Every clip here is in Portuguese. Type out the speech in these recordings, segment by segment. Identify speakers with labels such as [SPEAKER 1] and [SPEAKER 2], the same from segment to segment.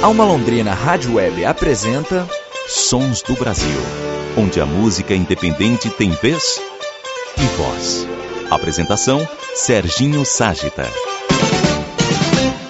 [SPEAKER 1] Alma Londrina Rádio Web apresenta Sons do Brasil, onde a música independente tem vez e voz. Apresentação Serginho Ságita.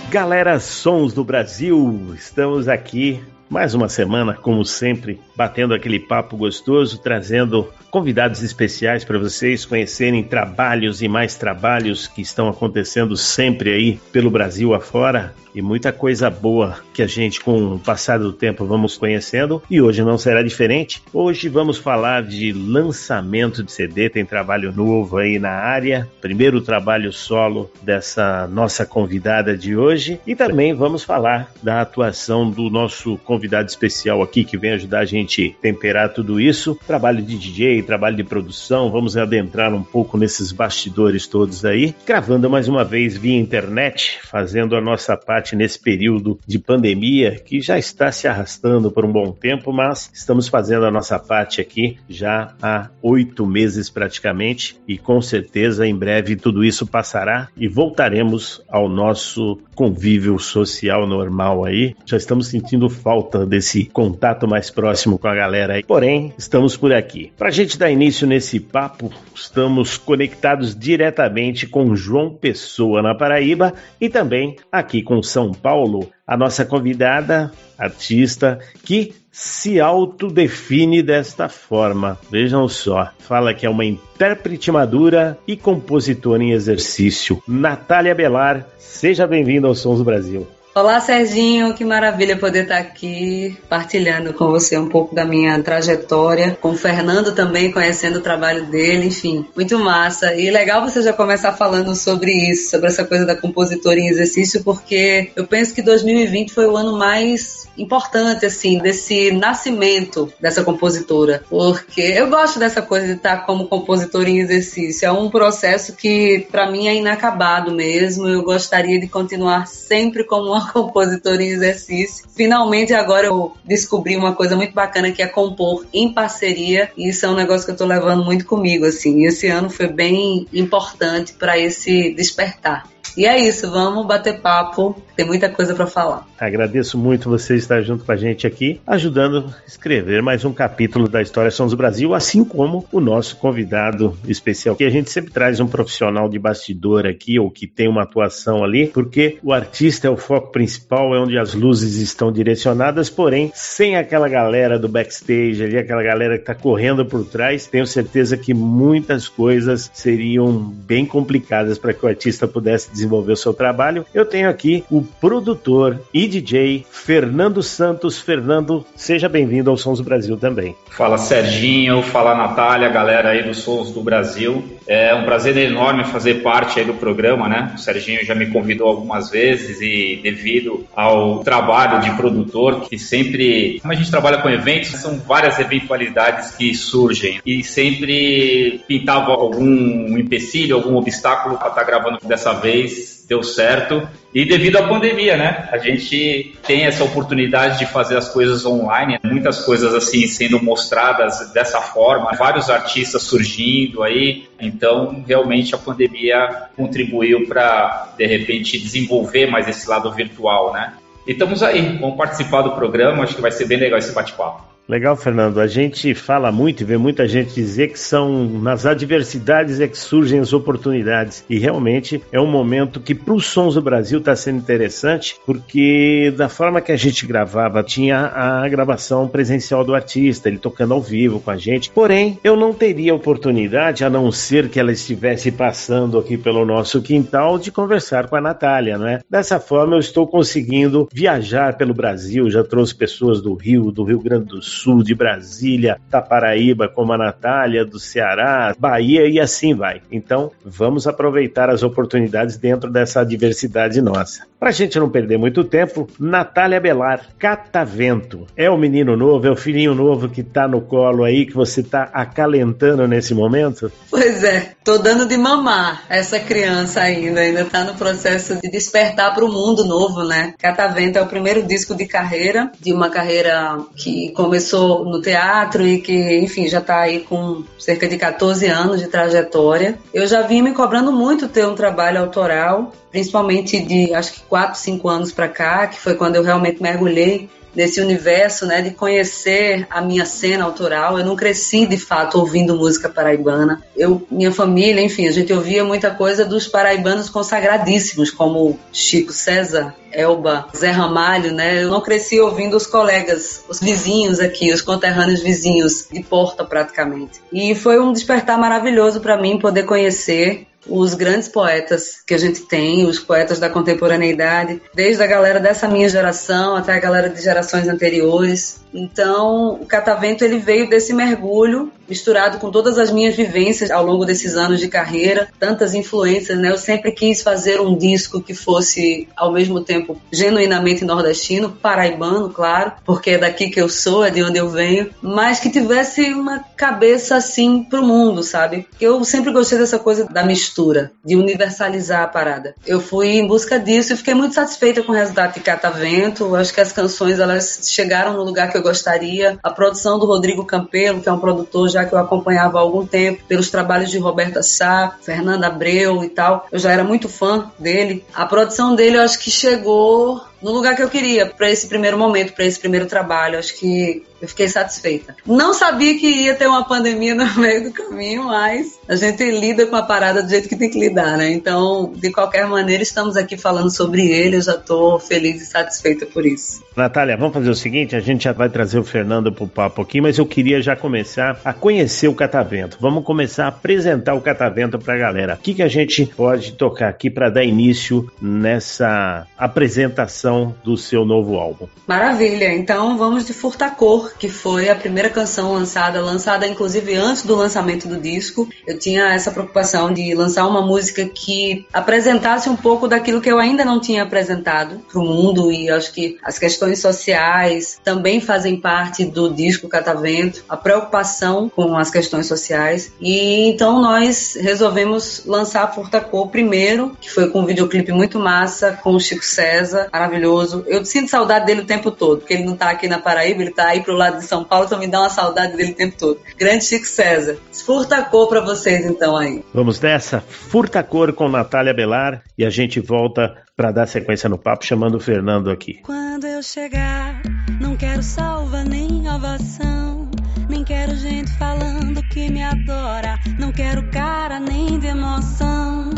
[SPEAKER 2] Galera Sons do Brasil, estamos aqui mais uma semana, como sempre, batendo aquele papo gostoso, trazendo convidados especiais para vocês conhecerem trabalhos e mais trabalhos que estão acontecendo sempre aí pelo Brasil afora. E muita coisa boa que a gente, com o passar do tempo, vamos conhecendo. E hoje não será diferente. Hoje vamos falar de lançamento de CD, tem trabalho novo aí na área, primeiro trabalho solo dessa nossa convidada de hoje. E também vamos falar da atuação do nosso convidado especial aqui que vem ajudar a gente temperar tudo isso, trabalho de DJ trabalho de produção, vamos adentrar um pouco nesses bastidores todos aí, gravando mais uma vez via internet, fazendo a nossa parte nesse período de pandemia que já está se arrastando por um bom tempo, mas estamos fazendo a nossa parte aqui já há oito meses praticamente e com certeza em breve tudo isso passará e voltaremos ao nosso convívio social normal aí. Já estamos sentindo falta desse contato mais próximo com a galera aí. Porém, estamos por aqui. Para a gente dar início nesse papo, estamos conectados diretamente com João Pessoa, na Paraíba, e também aqui com São Paulo, a nossa convidada, artista, que se autodefine desta forma. Vejam só, fala que é uma intérprete madura e compositora em exercício. Natália Belar, seja bem-vinda aos Sons do Brasil.
[SPEAKER 3] Olá, Serginho, que maravilha poder estar aqui partilhando com você um pouco da minha trajetória, com o Fernando também, conhecendo o trabalho dele, enfim, muito massa. E legal você já começar falando sobre isso, sobre essa coisa da compositora em exercício, porque eu penso que 2020 foi o ano mais importante, assim, desse nascimento dessa compositora, porque eu gosto dessa coisa de estar como compositora em exercício. É um processo que, para mim, é inacabado mesmo. Eu gostaria de continuar sempre como uma compositora em exercício. Finalmente agora eu descobri uma coisa muito bacana que é compor em parceria e isso é um negócio que eu tô levando muito comigo assim. Esse ano foi bem importante para esse despertar. E é isso, vamos bater papo, tem muita coisa para falar.
[SPEAKER 2] Agradeço muito você estar junto com a gente aqui, ajudando a escrever mais um capítulo da História Sons do Brasil, assim como o nosso convidado especial, que a gente sempre traz um profissional de bastidor aqui, ou que tem uma atuação ali, porque o artista é o foco principal, é onde as luzes estão direcionadas, porém, sem aquela galera do backstage ali, aquela galera que está correndo por trás, tenho certeza que muitas coisas seriam bem complicadas para que o artista pudesse desenvolver o seu trabalho. Eu tenho aqui o produtor e DJ Fernando Santos. Fernando, seja bem-vindo ao Sons do Brasil também.
[SPEAKER 4] Fala Serginho, fala Natália, galera aí do Sons do Brasil. É um prazer enorme fazer parte aí do programa, né? O Serginho já me convidou algumas vezes e devido ao trabalho de produtor, que sempre, como a gente trabalha com eventos, são várias eventualidades que surgem e sempre pintava algum empecilho, algum obstáculo para estar tá gravando dessa vez deu certo. E devido à pandemia, né? A gente tem essa oportunidade de fazer as coisas online, muitas coisas assim sendo mostradas dessa forma, vários artistas surgindo aí. Então, realmente a pandemia contribuiu para de repente desenvolver mais esse lado virtual, né? E estamos aí, vamos participar do programa, acho que vai ser bem legal esse bate-papo.
[SPEAKER 2] Legal, Fernando. A gente fala muito e vê muita gente dizer que são nas adversidades é que surgem as oportunidades. E realmente é um momento que para os Sons do Brasil está sendo interessante, porque da forma que a gente gravava, tinha a gravação presencial do artista, ele tocando ao vivo com a gente. Porém, eu não teria oportunidade, a não ser que ela estivesse passando aqui pelo nosso quintal, de conversar com a Natália, não é? Dessa forma, eu estou conseguindo viajar pelo Brasil, já trouxe pessoas do Rio, do Rio Grande do Sul Sul, de Brasília, da Paraíba, como a Natália, do Ceará, Bahia e assim vai. Então, vamos aproveitar as oportunidades dentro dessa diversidade nossa. Para a gente não perder muito tempo, Natália Belar, Catavento. É o menino novo, é o filhinho novo que tá no colo aí, que você tá acalentando nesse momento?
[SPEAKER 3] Pois é, tô dando de mamar essa criança ainda, ainda tá no processo de despertar para o mundo novo, né? Catavento é o primeiro disco de carreira, de uma carreira que começou começou no teatro e que, enfim, já está aí com cerca de 14 anos de trajetória. Eu já vim me cobrando muito ter um trabalho autoral, principalmente de acho que 4, 5 anos para cá, que foi quando eu realmente mergulhei nesse universo, né, de conhecer a minha cena autoral. Eu não cresci de fato ouvindo música paraibana. Eu, minha família, enfim, a gente ouvia muita coisa dos paraibanos consagradíssimos, como Chico César, Elba, Zé Ramalho, né? Eu não cresci ouvindo os colegas, os vizinhos aqui, os conterrâneos vizinhos de porta praticamente. E foi um despertar maravilhoso para mim poder conhecer os grandes poetas que a gente tem, os poetas da contemporaneidade, desde a galera dessa minha geração até a galera de gerações anteriores. Então, o Catavento ele veio desse mergulho misturado com todas as minhas vivências ao longo desses anos de carreira, tantas influências, né? Eu sempre quis fazer um disco que fosse ao mesmo tempo genuinamente nordestino, paraibano, claro, porque é daqui que eu sou, é de onde eu venho, mas que tivesse uma cabeça assim pro mundo, sabe? Eu sempre gostei dessa coisa da mistura, de universalizar a parada. Eu fui em busca disso e fiquei muito satisfeita com o resultado de Catavento. Acho que as canções elas chegaram no lugar que eu gostaria. A produção do Rodrigo Campelo, que é um produtor já que eu acompanhava há algum tempo, pelos trabalhos de Roberta Sá, Fernanda Abreu e tal. Eu já era muito fã dele. A produção dele eu acho que chegou no lugar que eu queria para esse primeiro momento, para esse primeiro trabalho. Acho que eu fiquei satisfeita. Não sabia que ia ter uma pandemia no meio do caminho, mas a gente lida com a parada do jeito que tem que lidar, né? Então, de qualquer maneira, estamos aqui falando sobre ele. Eu já estou feliz e satisfeita por isso.
[SPEAKER 2] Natália, vamos fazer o seguinte: a gente já vai trazer o Fernando para o papo aqui, mas eu queria já começar a conhecer o Catavento. Vamos começar a apresentar o Catavento para a galera. O que, que a gente pode tocar aqui para dar início nessa apresentação do seu novo álbum?
[SPEAKER 3] Maravilha! Então vamos de Furtacor que foi a primeira canção lançada, lançada inclusive antes do lançamento do disco. Eu tinha essa preocupação de lançar uma música que apresentasse um pouco daquilo que eu ainda não tinha apresentado para o mundo e acho que as questões sociais também fazem parte do disco Catavento, a preocupação com as questões sociais. E então nós resolvemos lançar Furtacor primeiro, que foi com um videoclipe muito massa, com o Chico César, maravilhoso. Eu sinto saudade dele o tempo todo, porque ele não está aqui na Paraíba, ele está aí pro lado de São Paulo, então me dá uma saudade dele o tempo todo. Grande Chico César. Furta cor pra vocês então aí.
[SPEAKER 2] Vamos nessa, Furta cor com Natália Belar e a gente volta para dar sequência no papo chamando o Fernando aqui.
[SPEAKER 5] Quando eu chegar, não quero salva nem ovação. Nem quero gente falando que me adora. Não quero cara nem de emoção.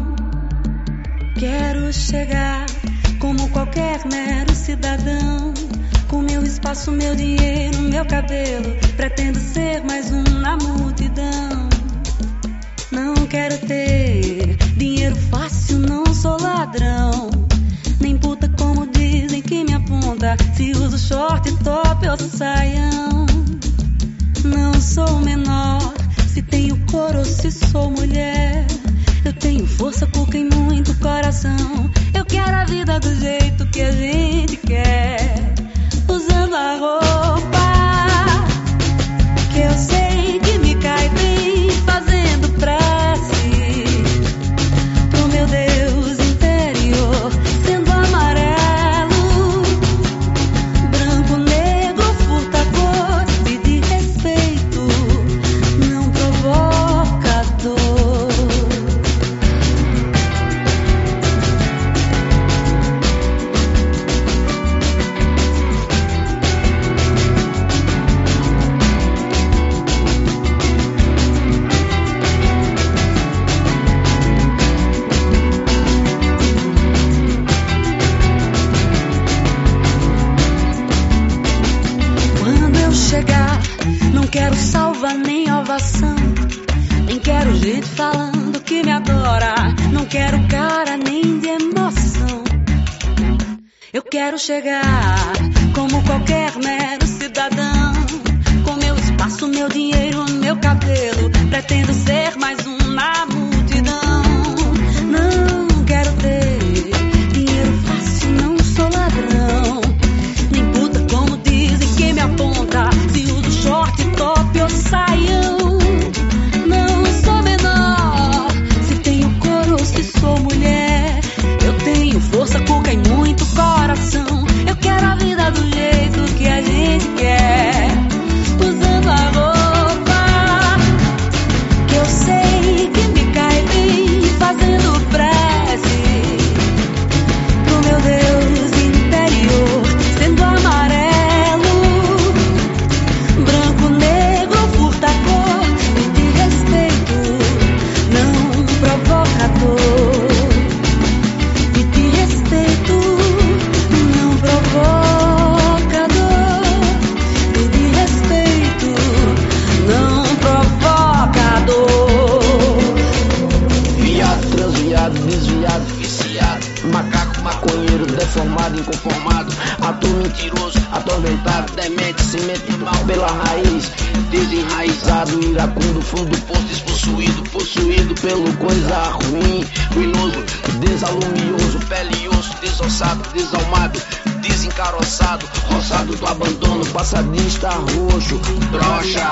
[SPEAKER 5] Quero chegar como qualquer mero cidadão com meu espaço, meu dinheiro, meu cabelo. Pretendo ser mais um na multidão. Não quero ter dinheiro fácil, não sou ladrão. Nem puta como dizem que me aponta. Se uso short, top ou saião. Não sou menor, se tenho cor ou se sou mulher. Eu tenho força, cuca e muito coração. Eu quero a vida do jeito que a gente quer usando a roupa quero chegar como qualquer mero cidadão. Com meu espaço, meu dinheiro, meu cabelo. Pretendo ser mais um
[SPEAKER 6] coisa ruim, ruinoso, desalumioso, pele e osso, desossado, desalmado, desencaroçado, roçado do abandono, passadista roxo, brocha,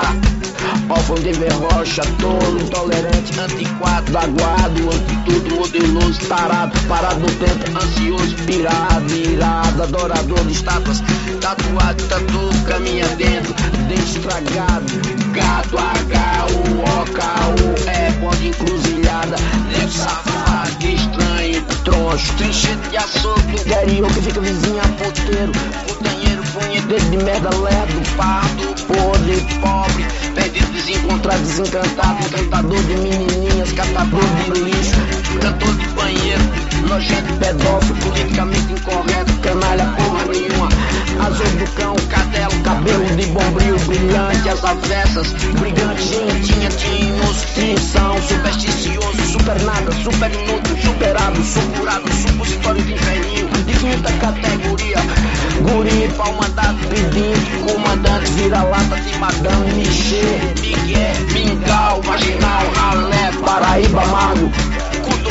[SPEAKER 6] órfão de verrocha, tolo, intolerante, antiquado, aguado, tudo modeloso, tarado, parado no tempo, ansioso, pirado, irado, adorador de estátuas, tatuado, tatu, caminha dentro, dente estragado, gato, H, U, O, K, Encruzilhada, nego safado, estranho, troncho, trinchete de açougue, interior que fica vizinha, puteiro, putanheiro, punheteiro de merda, lerdo, pardo, podre, pobre, perdido, desencontrado, desencantado, encantador de menininhas, catador de lixo, cantor de banheiro, nojento, pedófilo, politicamente incorreto, canalha, porra nenhuma, azul do cão, cadelo, cabelo de bombril, brilhante, as avessas, brigante, gentinha, tinhoso, tinção, supersticioso, super nada, super inútil, superado, supurado, supositório de inferninho, de quinta categoria, guri, pau mandado, pedinte, comandante, vira-lata de madame, Michê, Miguel, mingau, marginal, ralé, Paraíba, amargo,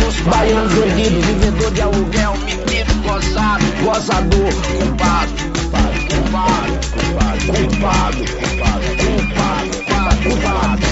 [SPEAKER 6] Cudoso, baiano vendido, vivedor de aluguel, metido, gozado, gozador, culpado, culpado, culpado, culpado, culpado, culpado, culpado.
[SPEAKER 5] Usando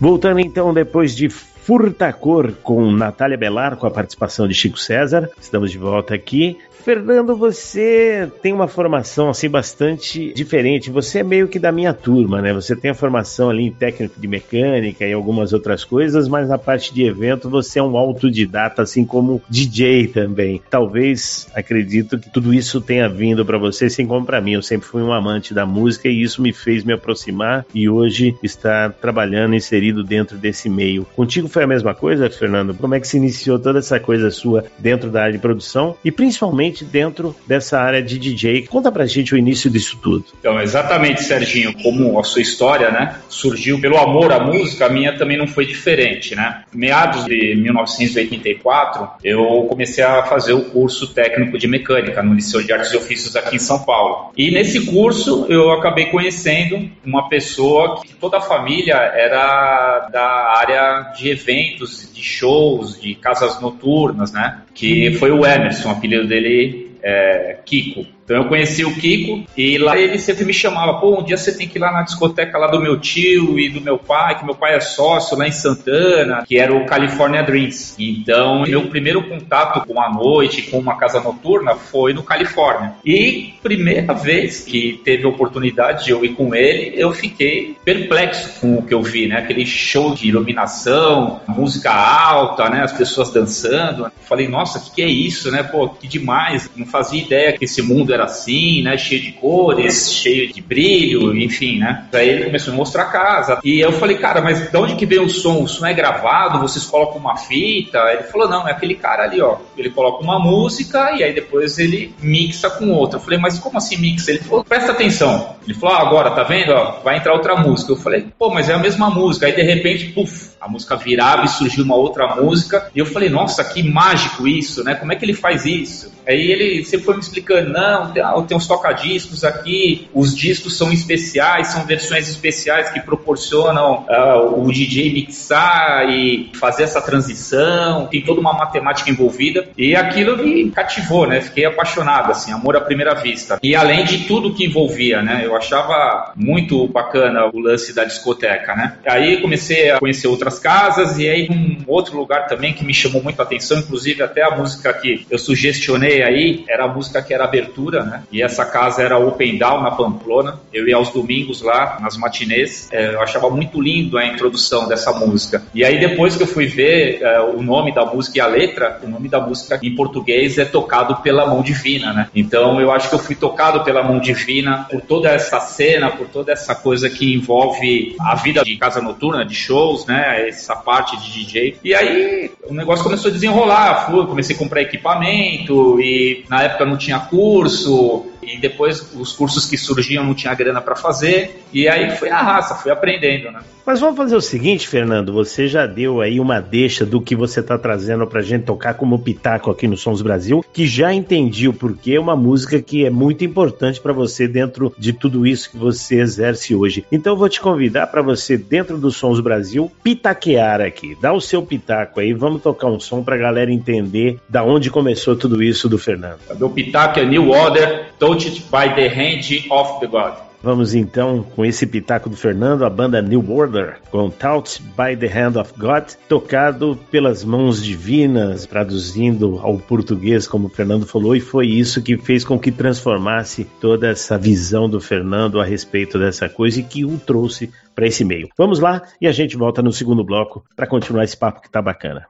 [SPEAKER 2] Voltando então depois de Furtacor com Natália Belar, com a participação de Chico César. Estamos de volta aqui. Fernando, você tem uma formação assim bastante diferente. Você é meio que da minha turma, né? Você tem a formação ali em técnico de mecânica e algumas outras coisas, mas na parte de evento você é um autodidata, assim como DJ também. Talvez, acredito que tudo isso tenha vindo para você, assim como para mim. Eu sempre fui um amante da música e isso me fez me aproximar e hoje estar trabalhando inserido dentro desse meio. Contigo foi a mesma coisa, Fernando? Como é que se iniciou toda essa coisa sua dentro da área de produção e principalmente dentro dessa área de DJ? Conta pra gente o início disso tudo.
[SPEAKER 4] Então, exatamente, Serginho, como a sua história, né, surgiu pelo amor à música, a minha também não foi diferente, né? Meados de 1984, eu comecei a fazer o curso técnico de mecânica no Liceu de Artes e Ofícios aqui em São Paulo. E nesse curso eu acabei conhecendo uma pessoa que toda a família era da área de eventos, de shows, de casas noturnas, né? Que foi o Emerson, o apelido dele é Kiko. Então eu conheci o Kiko e lá ele sempre me chamava, pô, um dia você tem que ir lá na discoteca lá do meu tio e do meu pai, que meu pai é sócio lá em Santana, que era o California Dreams. Então meu primeiro contato com a noite, com uma casa noturna foi no Califórnia. E primeira vez que teve a oportunidade de eu ir com ele, eu fiquei perplexo com o que eu vi, né? Aquele show de iluminação, música alta, né? As pessoas dançando. Falei, nossa, o que, que é isso, né? Pô, que demais. Não fazia ideia que esse mundo era assim, né? Cheio de cores, cheio de brilho, enfim, né? Aí ele começou a mostrar a casa. E eu falei, cara, mas de onde que vem o som? O som é gravado? Vocês colocam uma fita? Ele falou, não, é aquele cara ali, ó. Ele coloca uma música e aí depois ele mixa com outra. Eu falei, mas como assim mixa? Ele falou, presta atenção. Ele falou, ah, agora, tá vendo? Ó, vai entrar outra música. Eu falei, pô, mas é a mesma música. Aí de repente, puf, a música virava e surgiu uma outra música. E eu falei, nossa, que mágico isso, né? Como é que ele faz isso? Aí ele sempre foi me explicando, não, tem, ah, uns tocadiscos aqui, os discos são especiais, são versões especiais que proporcionam uh, o DJ mixar e fazer essa transição, tem toda uma matemática envolvida. E aquilo me cativou, né? Fiquei apaixonado, assim, amor à primeira vista. E além de tudo que envolvia, né? Eu achava muito bacana o lance da discoteca, né? Aí comecei a conhecer outras casas e aí um outro lugar também que me chamou muito a atenção, inclusive até a música que eu sugestionei aí, era a música que era abertura né? E essa casa era Open Down na Pamplona. Eu ia aos domingos lá, nas matinês. É, eu achava muito lindo a introdução dessa música. E aí depois que eu fui ver é, o nome da música e a letra, o nome da música em português é Tocado pela Mão Divina, né? Então eu acho que eu fui tocado pela Mão Divina por toda essa cena, por toda essa coisa que envolve a vida de casa noturna, de shows, né? Essa parte de DJ. E aí o negócio começou a desenrolar. Comecei a comprar equipamento e na época não tinha curso e depois os cursos que surgiam não tinha grana para fazer e aí foi na raça, fui aprendendo, né?
[SPEAKER 7] Mas vamos fazer o seguinte, Fernando, você já deu aí uma deixa do que você está trazendo pra gente tocar como pitaco aqui no Sons Brasil, que já entendi o porquê, é uma música que é muito importante para você dentro de tudo isso que você exerce hoje. Então eu vou te convidar para você dentro do Sons Brasil pitaquear aqui, dá o seu pitaco aí, vamos tocar um som pra galera entender da onde começou tudo isso do Fernando.
[SPEAKER 4] Meu pitaco é New Order, Touched by the Hand of the God.
[SPEAKER 7] Vamos então com esse pitaco do Fernando, a banda New Order, com Taught by the Hand of God, tocado pelas mãos divinas, traduzindo ao português, como o Fernando falou, e foi isso que fez com que transformasse toda essa visão do Fernando a respeito dessa coisa e que o trouxe para esse meio. Vamos lá e a gente volta no segundo bloco para continuar esse papo que tá bacana.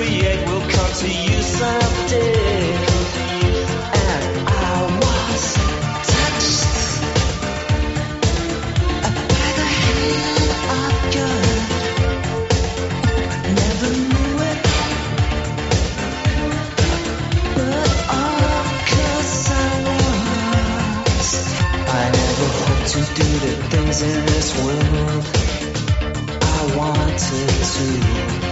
[SPEAKER 7] create will come to you someday. And I was touched by the hand of God. Never knew it, but all 'cause I was. I never hoped to do the things in this world I wanted to.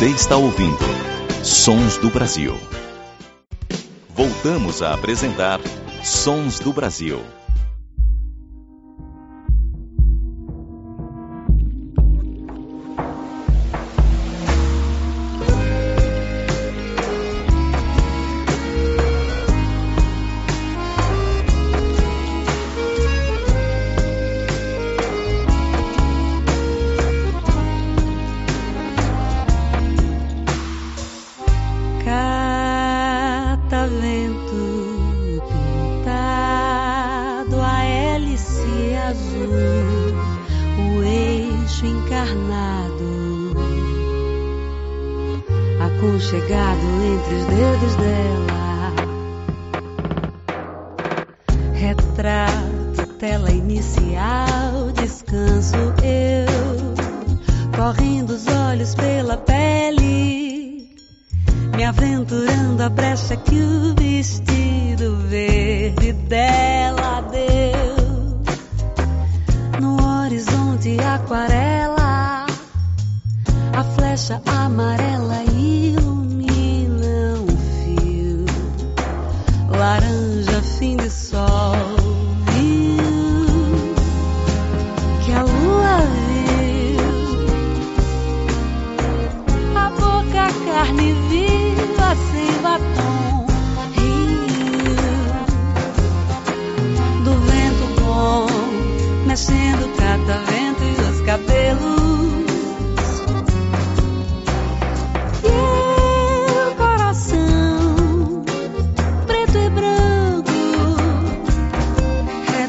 [SPEAKER 5] Você está ouvindo Sons do Brasil. Voltamos a apresentar Sons do Brasil.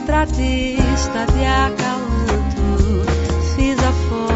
[SPEAKER 5] retratista de acalanto, fiz a foto.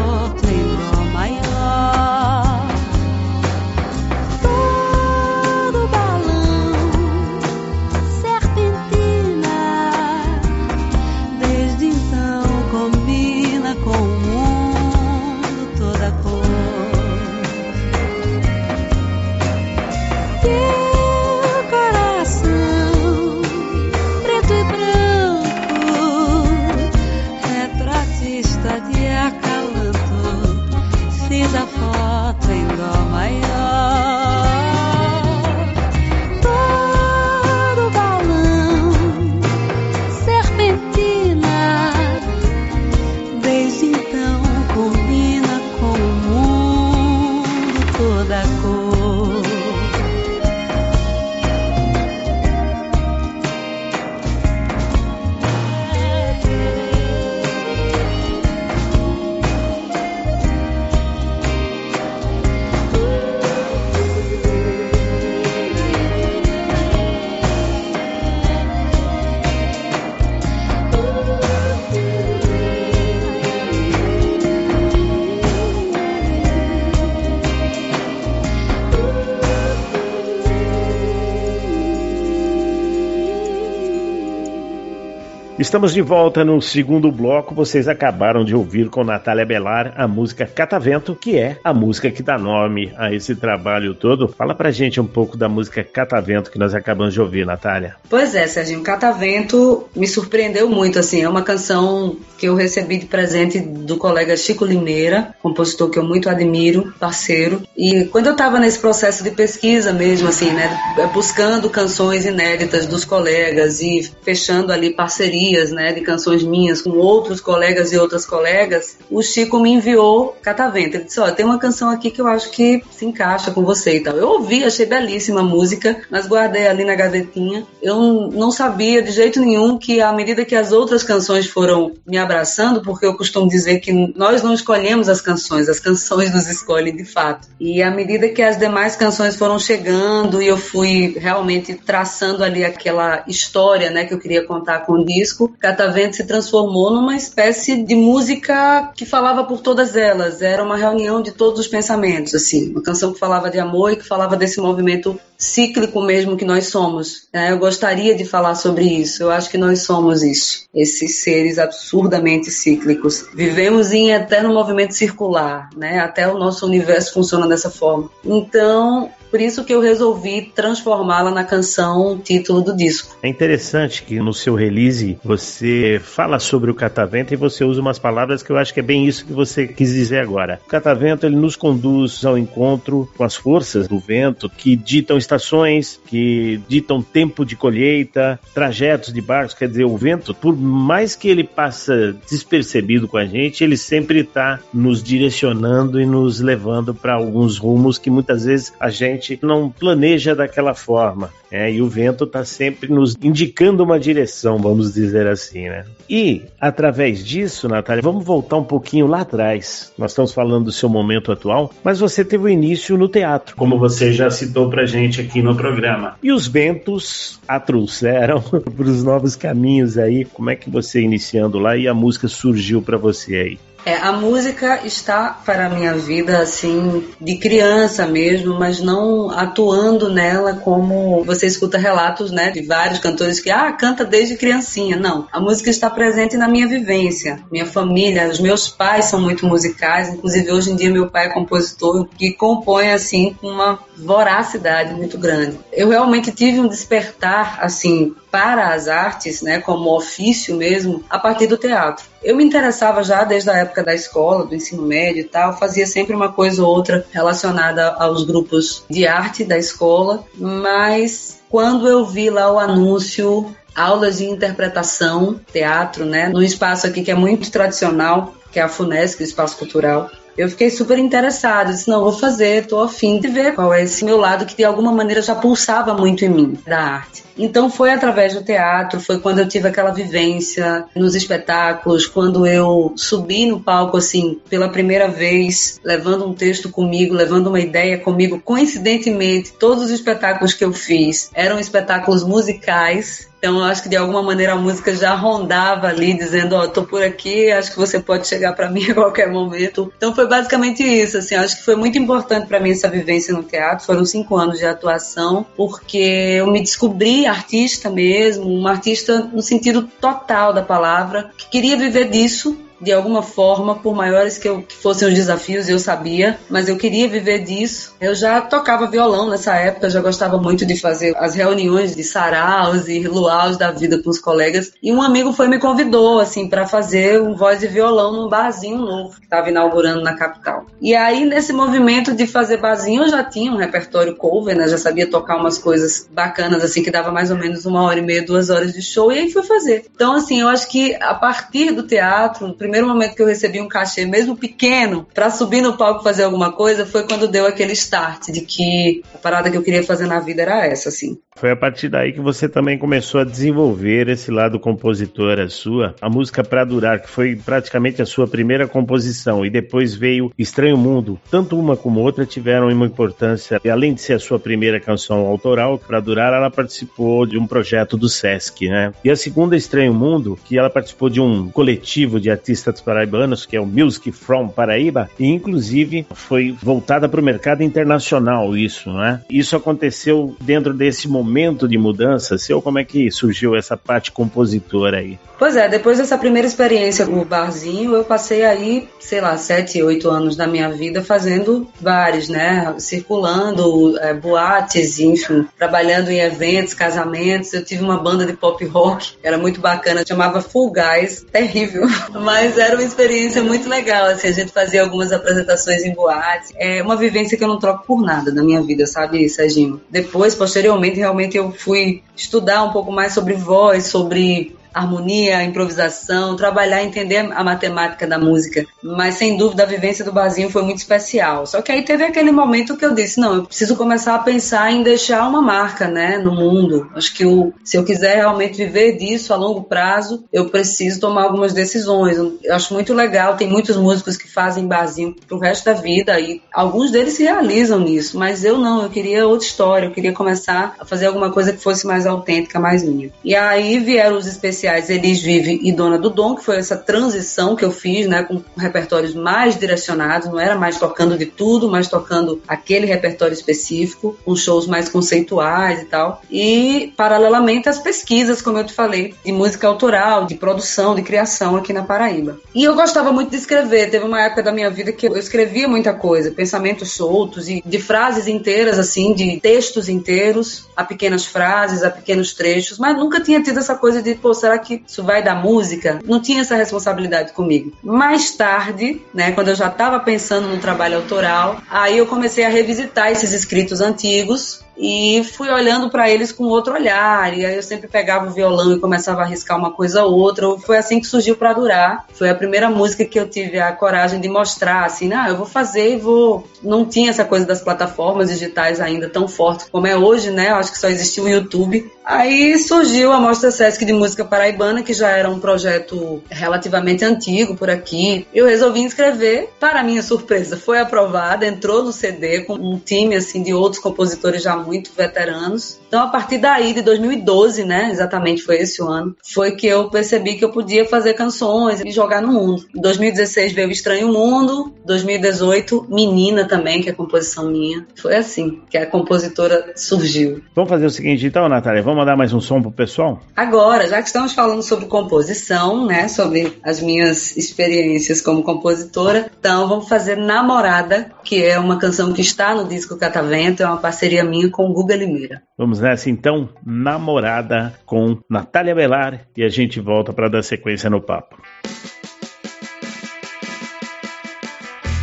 [SPEAKER 2] Estamos de volta no segundo bloco. Vocês acabaram de ouvir com Natália Belar a música Catavento, que é a música que dá nome a esse trabalho todo. Fala pra gente um pouco da música Catavento que nós acabamos de ouvir, Natália.
[SPEAKER 3] Pois é, Serginho. Catavento me surpreendeu muito, assim. É uma canção que eu recebi de presente do colega Chico Limeira, compositor que eu muito admiro, parceiro. E quando eu estava nesse processo de pesquisa mesmo, assim, né, buscando canções inéditas dos colegas e fechando ali parcerias né, de canções minhas com outros colegas e outras colegas, o Chico me enviou Catavento. Ele disse: Ó, tem uma canção aqui que eu acho que se encaixa com você e tal. Eu ouvi, achei belíssima a música, mas guardei ali na gavetinha. Eu não sabia de jeito nenhum que, à medida que as outras canções foram me abraçando, porque eu costumo dizer que nós não escolhemos as canções, as canções nos escolhem de fato. E à medida que as demais canções foram chegando e eu fui realmente traçando ali aquela história né, que eu queria contar com o disco, Catavento se transformou numa espécie de música que falava por todas elas. Era uma reunião de todos os pensamentos, assim. Uma canção que falava de amor e que falava desse movimento cíclico mesmo que nós somos. Né? Eu gostaria de falar sobre isso. Eu acho que nós somos isso. Esses seres absurdamente cíclicos. Vivemos em eterno movimento circular, né? Até o nosso universo funciona dessa forma. Então, por isso que eu resolvi transformá-la na canção título do disco.
[SPEAKER 2] É interessante que no seu release você fala sobre o catavento e você usa umas palavras que eu acho que é bem isso que você quis dizer agora. O catavento ele nos conduz ao encontro com as forças do vento que ditam estações, que ditam tempo de colheita, trajetos de barcos. Quer dizer, o vento, por mais que ele passa despercebido com a gente, ele sempre está nos direcionando e nos levando para alguns rumos que muitas vezes a gente não planeja daquela forma. É, e o vento está sempre nos indicando uma direção, vamos dizer assim, né? E, através disso, Natália, vamos voltar um pouquinho lá atrás. Nós estamos falando do seu momento atual, mas você teve o início no teatro, como você já citou pra gente aqui no programa. E os ventos a trouxeram para os novos caminhos aí. Como é que você iniciando lá e a música surgiu para você aí?
[SPEAKER 3] É, a música está para a minha vida assim de criança mesmo, mas não atuando nela como você escuta relatos, né, de vários cantores que ah, canta desde criancinha. Não, a música está presente na minha vivência. Minha família, os meus pais são muito musicais, inclusive hoje em dia meu pai é compositor que compõe assim com uma voracidade muito grande. Eu realmente tive um despertar assim para as artes, né, como ofício mesmo, a partir do teatro. Eu me interessava já desde a época da escola, do ensino médio e tal, fazia sempre uma coisa ou outra relacionada aos grupos de arte da escola, mas quando eu vi lá o anúncio aulas de interpretação, teatro, né, num espaço aqui que é muito tradicional, que é a FUNESC, o Espaço Cultural, eu fiquei super interessada, disse, não, vou fazer, tô afim de ver qual é esse meu lado que de alguma maneira já pulsava muito em mim, da arte. Então foi através do teatro, foi quando eu tive aquela vivência nos espetáculos, quando eu subi no palco assim pela primeira vez, levando um texto comigo, levando uma ideia comigo. Coincidentemente, todos os espetáculos que eu fiz eram espetáculos musicais então, acho que de alguma maneira a música já rondava ali, dizendo: Ó, oh, tô por aqui, acho que você pode chegar para mim a qualquer momento. Então, foi basicamente isso. Assim, acho que foi muito importante para mim essa vivência no teatro. Foram cinco anos de atuação, porque eu me descobri artista mesmo, uma artista no sentido total da palavra, que queria viver disso de alguma forma, por maiores que, eu, que, fossem os desafios, eu sabia, mas eu queria viver disso. Eu já tocava violão nessa época, já gostava muito de fazer as reuniões de saraus e luaus da vida com os colegas. E um amigo foi me convidou, assim, para fazer um voz de violão num barzinho novo que estava inaugurando na capital. E aí, nesse movimento de fazer barzinho, eu já tinha um repertório cover, né? Já sabia tocar umas coisas bacanas, assim, que dava mais ou menos uma hora e meia, duas horas de show, e aí fui fazer. Então, assim, eu acho que a partir do teatro, primeiro momento que eu recebi um cachê, mesmo pequeno, para subir no palco fazer alguma coisa, foi quando deu aquele start de que a parada que eu queria fazer na vida era essa, assim.
[SPEAKER 2] Foi a partir daí que você também começou a desenvolver esse lado compositora sua, a música Pra Durar, que foi praticamente a sua primeira composição, e depois veio Estranho Mundo. Tanto uma como outra tiveram uma importância, e além de ser a sua primeira canção autoral, Pra Durar, ela participou de um projeto do Sesc, né? E a segunda, Estranho Mundo, que ela participou de um coletivo de artistas paraibanos, que é o Music from Paraíba, e inclusive foi voltada para o mercado internacional isso, né? Isso aconteceu dentro desse momento momento de mudança seu? Como é que surgiu essa parte compositora aí?
[SPEAKER 3] Pois é, depois dessa primeira experiência no barzinho, eu passei aí, sei lá, sete, oito anos da minha vida fazendo bares, né? Circulando, é, boates, enfim, trabalhando em eventos, casamentos. Eu tive uma banda de pop rock, era muito bacana, chamava Full Guys, terrível, mas era uma experiência muito legal, assim, a gente fazia algumas apresentações em boates. É uma vivência que eu não troco por nada na minha vida, sabe, Serginho? Depois, posteriormente, realmente eu fui estudar um pouco mais sobre voz, sobre harmonia, improvisação, trabalhar, entender a matemática da música. Mas sem dúvida a vivência do barzinho foi muito especial. Só que aí teve aquele momento que eu disse, não, eu preciso começar a pensar em deixar uma marca, né, no mundo. Acho que eu, se eu quiser realmente viver disso a longo prazo, eu preciso tomar algumas decisões. Eu acho muito legal, tem muitos músicos que fazem barzinho pro resto da vida e alguns deles se realizam nisso, mas eu não, eu queria outra história, eu queria começar a fazer alguma coisa que fosse mais autêntica, mais minha. E aí vieram os especialistas especiais Elis Vive e Dona do Dom, que foi essa transição que eu fiz, né, com repertórios mais direcionados, não era mais tocando de tudo, mas tocando aquele repertório específico, com shows mais conceituais e tal. E, paralelamente, as pesquisas, como eu te falei, de música autoral, de produção, de criação aqui na Paraíba. E eu gostava muito de escrever, teve uma época da minha vida que eu escrevia muita coisa, pensamentos soltos e de frases inteiras, assim, de textos inteiros, a pequenas frases, a pequenos trechos, mas nunca tinha tido essa coisa de, pô, será que isso vai dar música? Não tinha essa responsabilidade comigo. Mais tarde, né, quando eu já estava pensando no trabalho autoral, aí eu comecei a revisitar esses escritos antigos e fui olhando para eles com outro olhar. E aí eu sempre pegava o violão e começava a arriscar uma coisa ou outra. Foi assim que surgiu para durar. Foi a primeira música que eu tive a coragem de mostrar, assim, ah, eu vou fazer e vou. Não tinha essa coisa das plataformas digitais ainda tão forte como é hoje, né? Eu acho que só existia o YouTube. Aí surgiu a Mostra Sesc de Música Paraibana, que já era um projeto relativamente antigo por aqui. Eu resolvi inscrever, para minha surpresa, foi aprovada, entrou no CD com um time assim de outros compositores já muito veteranos. Então, a partir daí, de 2012, né, exatamente foi esse o ano, foi que eu percebi que eu podia fazer canções e jogar no mundo. Em 2016 veio Estranho Mundo, 2018 Menina também, que é composição minha. Foi assim que a compositora surgiu.
[SPEAKER 2] Vamos fazer o seguinte então, Natália, vamos mandar mais um som pro pessoal?
[SPEAKER 3] Agora, já que estamos falando sobre composição, né, sobre as minhas experiências como compositora, então vamos fazer Namorada, que é uma canção que está no disco Catavento, é uma parceria minha com o Guga Limeira.
[SPEAKER 2] Vamos nessa então, Namorada com Natália Belar e a gente volta para dar sequência no papo.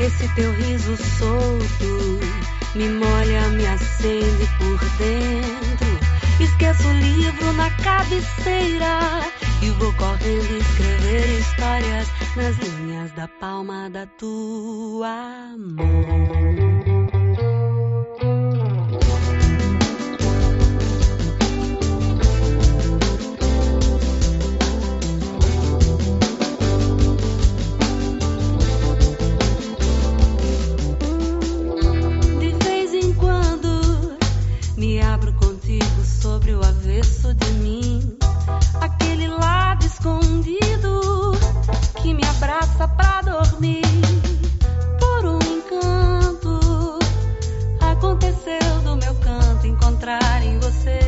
[SPEAKER 5] Esse teu riso solto me molha, me acende por dentro. Esqueço o livro na cabeceira e vou correndo escrever histórias nas linhas da palma da tua mão. de mim. Aquele lado escondido que me abraça pra dormir. Por um encanto, aconteceu do meu canto encontrar em você.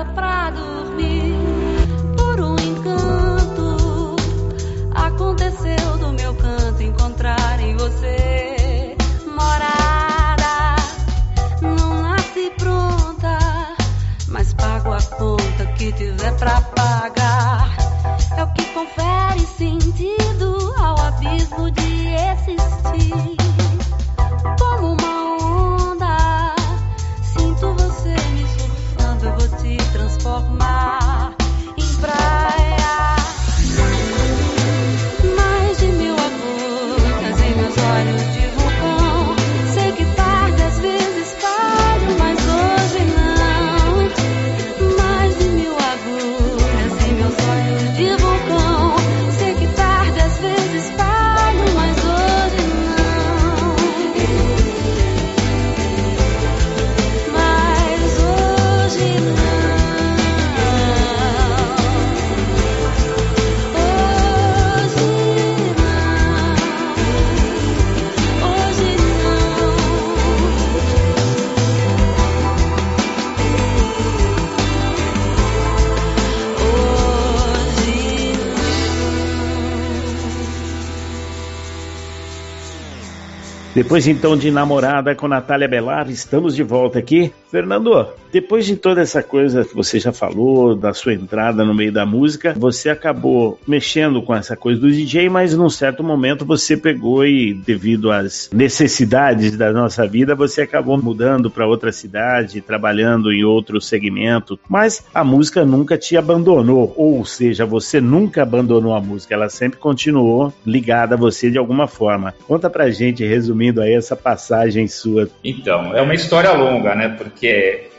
[SPEAKER 5] soprado
[SPEAKER 2] Depois então de Namorada com Natália Belar, estamos de volta aqui Fernando, depois de toda essa coisa que você já falou, da sua entrada no meio da música, você acabou mexendo com essa coisa do DJ, mas num certo momento você pegou e, devido às necessidades da nossa vida, você acabou mudando para outra cidade, trabalhando em outro segmento. Mas a música nunca te abandonou, ou seja, você nunca abandonou a música, ela sempre continuou ligada a você de alguma forma. Conta pra gente, resumindo aí essa passagem sua.
[SPEAKER 4] Então, é uma história longa, né? Porque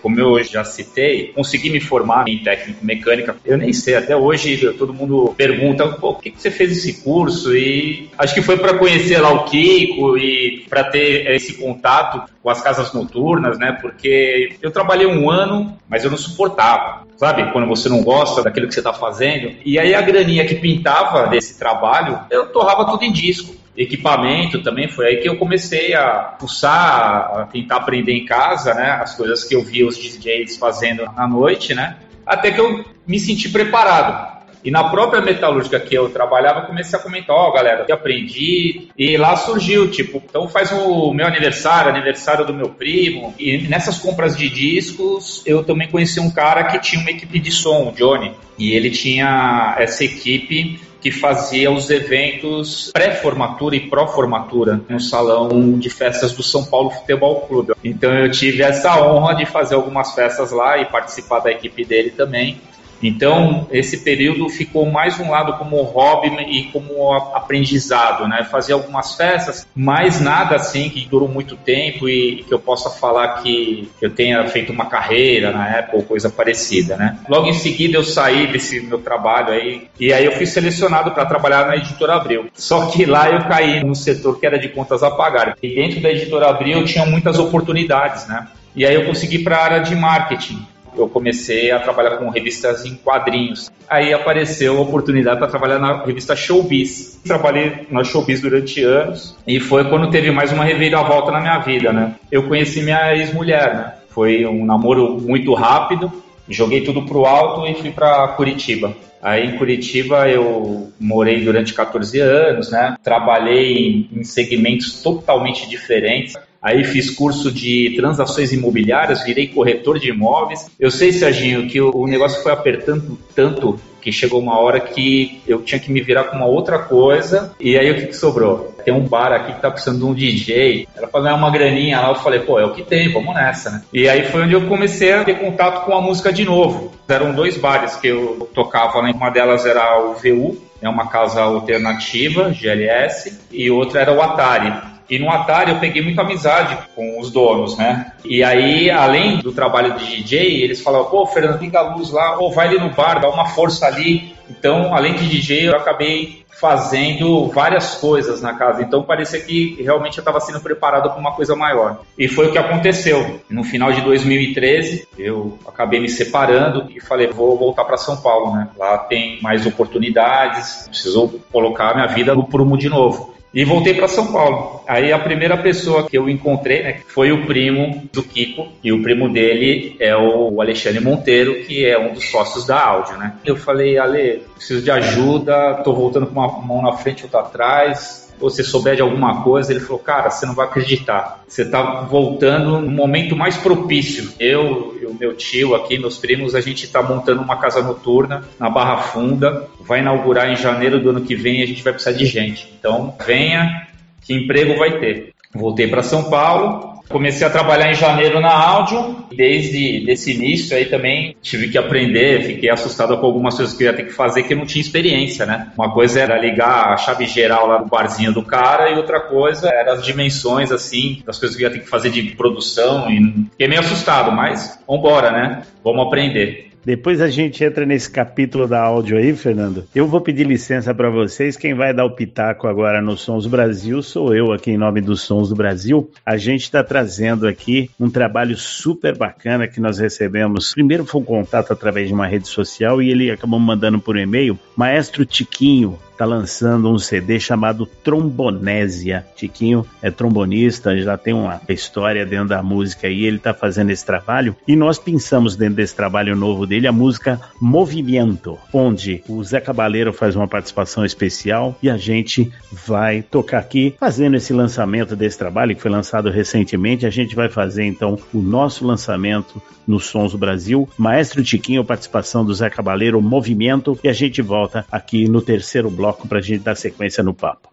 [SPEAKER 4] como eu já citei, consegui me formar em técnico mecânica. Eu nem sei, até hoje todo mundo pergunta, por que, que você fez esse curso? E acho que foi para conhecer lá o Kiko e para ter esse contato com as casas noturnas, né? Porque eu trabalhei um ano, mas eu não suportava. Sabe, quando você não gosta daquilo que você está fazendo. E aí a graninha que pintava desse trabalho, eu torrava tudo em disco equipamento também, foi aí que eu comecei a pulsar, a tentar aprender em casa, né, as coisas que eu via os DJs fazendo na noite, né, até que eu me senti preparado. E na própria metalúrgica que eu trabalhava, comecei a comentar, ó, oh, galera, que aprendi. E lá surgiu, tipo, então faz o meu aniversário, aniversário do meu primo. E nessas compras de discos, eu também conheci um cara que tinha uma equipe de som, o Johnny. E ele tinha essa equipe que fazia os eventos pré-formatura e pró-formatura no salão de festas do São Paulo Futebol Clube. Então eu tive essa honra de fazer algumas festas lá e participar da equipe dele também. Então, esse período ficou mais um lado como hobby e como aprendizado, né? Fazer algumas festas, mas nada assim que durou muito tempo e que eu possa falar que eu tenha feito uma carreira na época ou coisa parecida, né? Logo em seguida eu saí desse meu trabalho aí e aí eu fui selecionado para trabalhar na Editora Abril. Só que lá eu caí no setor que era de contas a pagar. E dentro da Editora Abril tinha muitas oportunidades, né? E aí eu consegui para a área de marketing eu comecei a trabalhar com revistas em quadrinhos. Aí apareceu a oportunidade para trabalhar na revista Showbiz. Trabalhei na Showbiz durante anos e foi quando teve mais uma reviravolta na minha vida, né? Eu conheci minha ex-mulher, né? Foi um namoro muito rápido, joguei tudo pro alto e fui para Curitiba. Aí em Curitiba eu morei durante 14 anos, né? Trabalhei em segmentos totalmente diferentes. Aí fiz curso de transações imobiliárias, virei corretor de imóveis. Eu sei, Serginho, que o negócio foi apertando tanto que chegou uma hora que eu tinha que me virar com uma outra coisa. E aí o que, que sobrou? Tem um bar aqui que tá precisando de um DJ. Ela falou, é uma graninha lá. Eu falei, pô, é o que tem, vamos nessa, né? E aí foi onde eu comecei a ter contato com a música de novo. Eram dois bares que eu tocava, né? uma delas era o VU, é uma casa alternativa, GLS, e outra era o Atari. E no Atari eu peguei muita amizade com os donos, né? E aí, além do trabalho de DJ, eles falavam, pô, Fernando, liga a luz lá, ou vai ali no bar, dá uma força ali. Então, além de DJ, eu acabei fazendo várias coisas na casa. Então parecia que realmente eu estava sendo preparado para uma coisa maior. E foi o que aconteceu. No final de 2013, eu acabei me separando e falei, vou voltar para São Paulo, né? Lá tem mais oportunidades, preciso colocar minha vida no prumo de novo. E voltei para São Paulo. Aí a primeira pessoa que eu encontrei né, foi o primo do Kiko, e o primo dele é o Alexandre Monteiro, que é um dos sócios da áudio, né? Eu falei, Ale, preciso de ajuda, tô voltando com uma mão na frente e outra atrás, você souber de alguma coisa, ele falou, cara, você não vai acreditar. Você está voltando no momento mais propício. Eu e o meu tio aqui, meus primos, a gente está montando uma casa noturna na Barra Funda. Vai inaugurar em janeiro do ano que vem e a gente vai precisar de gente. Então, venha, que emprego vai ter. Voltei para São Paulo, Comecei a trabalhar em janeiro na áudio, desde esse início aí também tive que aprender, fiquei assustado com algumas coisas que eu ia ter que fazer que eu não tinha experiência, né? Uma coisa era ligar a chave geral lá no barzinho do cara e outra coisa era as dimensões, assim, das coisas que eu ia ter que fazer de produção e fiquei meio assustado, mas vambora, né? Vamos aprender.
[SPEAKER 2] Depois a gente entra nesse capítulo da áudio aí, Fernando. Eu vou pedir licença para vocês. Quem vai dar o pitaco agora no Sons Brasil sou eu, aqui em nome dos Sons do Brasil. A gente está trazendo aqui um trabalho super bacana que nós recebemos. Primeiro foi um contato através de uma rede social e ele acabou mandando por e-mail. Maestro Tiquinho, está lançando um CD chamado Trombonésia. Tiquinho é trombonista, já tem uma história dentro da música e ele está fazendo esse trabalho. E nós pensamos dentro desse trabalho novo dele a música Movimento, onde o Zé Cabaleiro faz uma participação especial e a gente vai tocar aqui fazendo esse lançamento desse trabalho que foi lançado recentemente. A gente vai fazer então o nosso lançamento no Sons do Brasil. Maestro Tiquinho, participação do Zé Cabaleiro, Movimento e a gente volta aqui no terceiro bloco para a gente dar sequência no papo.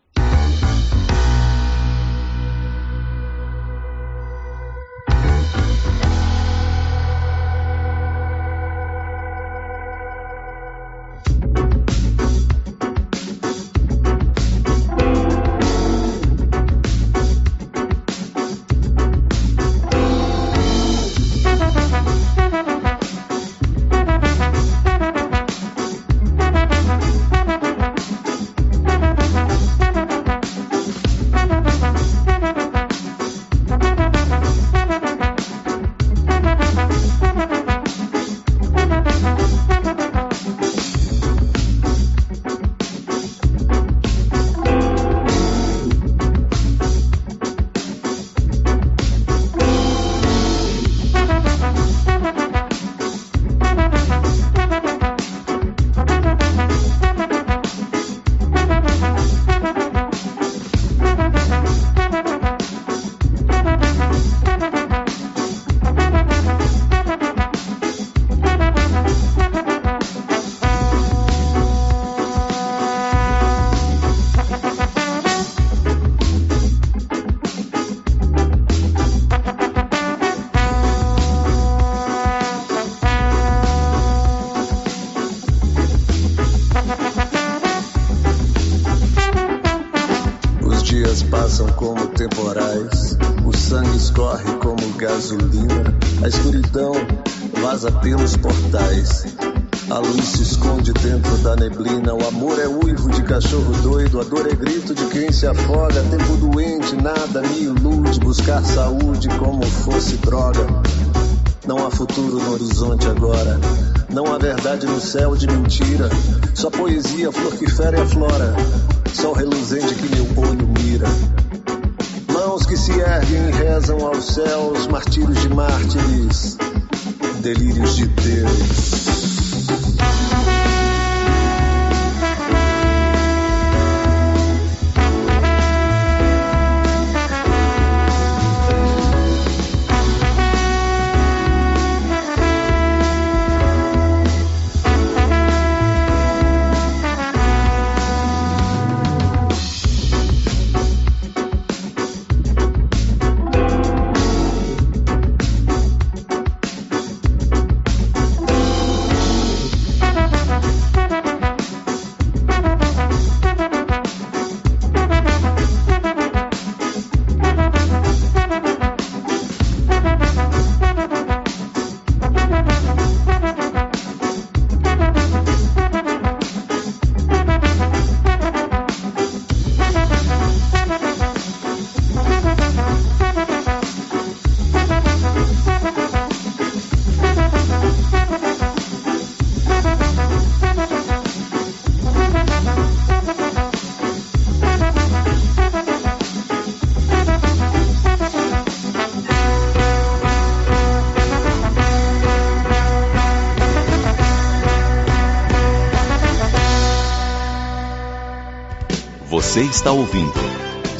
[SPEAKER 1] Você está ouvindo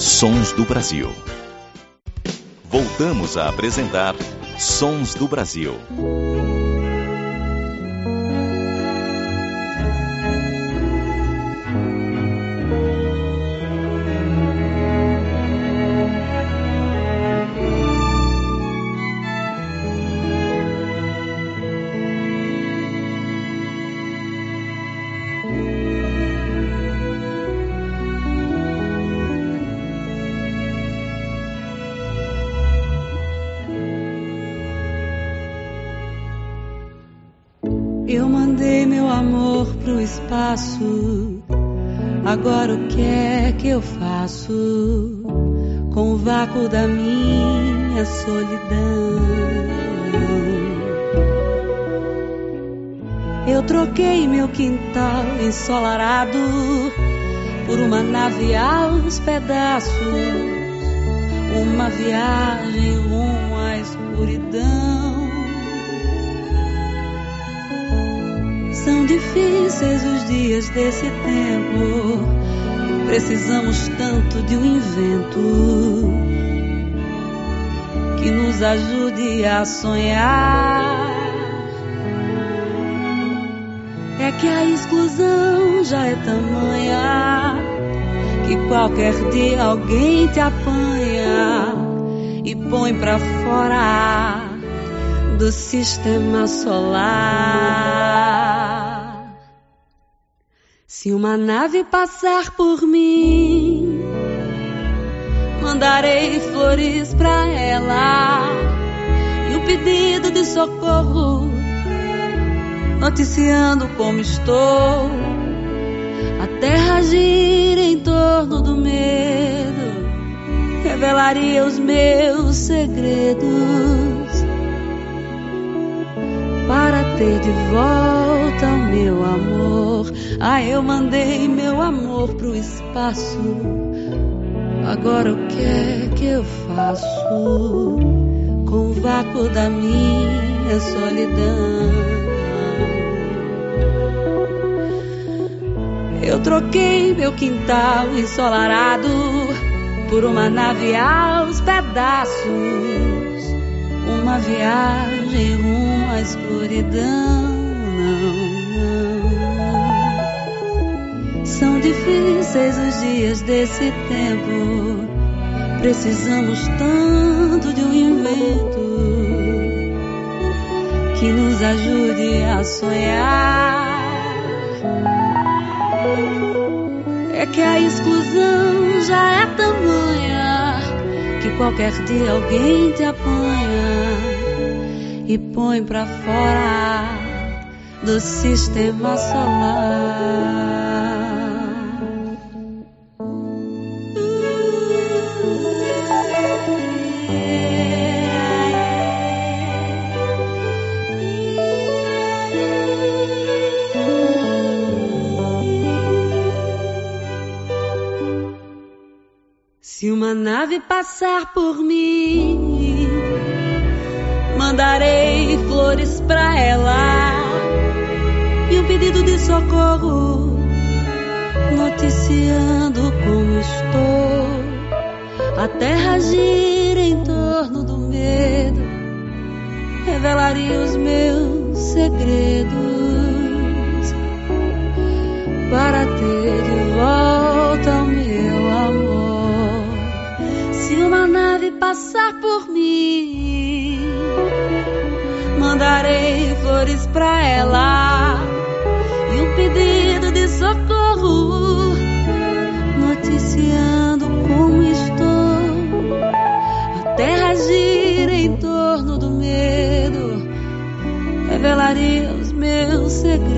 [SPEAKER 1] Sons do Brasil. Voltamos a apresentar Sons do Brasil.
[SPEAKER 5] Meu quintal ensolarado por uma nave aos pedaços, uma viagem rumo à escuridão. São difíceis os dias desse tempo, precisamos tanto de um invento que nos ajude a sonhar. Que a exclusão já é tamanha que qualquer dia alguém te apanha e põe pra fora do sistema solar. Se uma nave passar por mim, mandarei flores pra ela e um pedido de socorro noticiando como estou. A terra gira em torno do medo, revelaria os meus segredos. Para ter de volta o meu amor, ah, eu mandei meu amor pro espaço. Agora o que é que eu faço com o vácuo da minha solidão? Eu troquei meu quintal ensolarado por uma nave aos pedaços, uma viagem rumo à escuridão. Não, não. São difíceis os dias desse tempo. Precisamos tanto de um invento que nos ajude a sonhar. É que a exclusão já é tamanha que qualquer dia alguém te apanha e põe pra fora do sistema solar. Por mim, mandarei flores pra ela e um pedido de socorro, noticiando como estou. A terra gira em torno do medo, revelaria os meus segredos para ter passar por mim, mandarei flores pra ela e um pedido de socorro, noticiando como estou. A terra gira em torno do medo, revelaria os meus segredos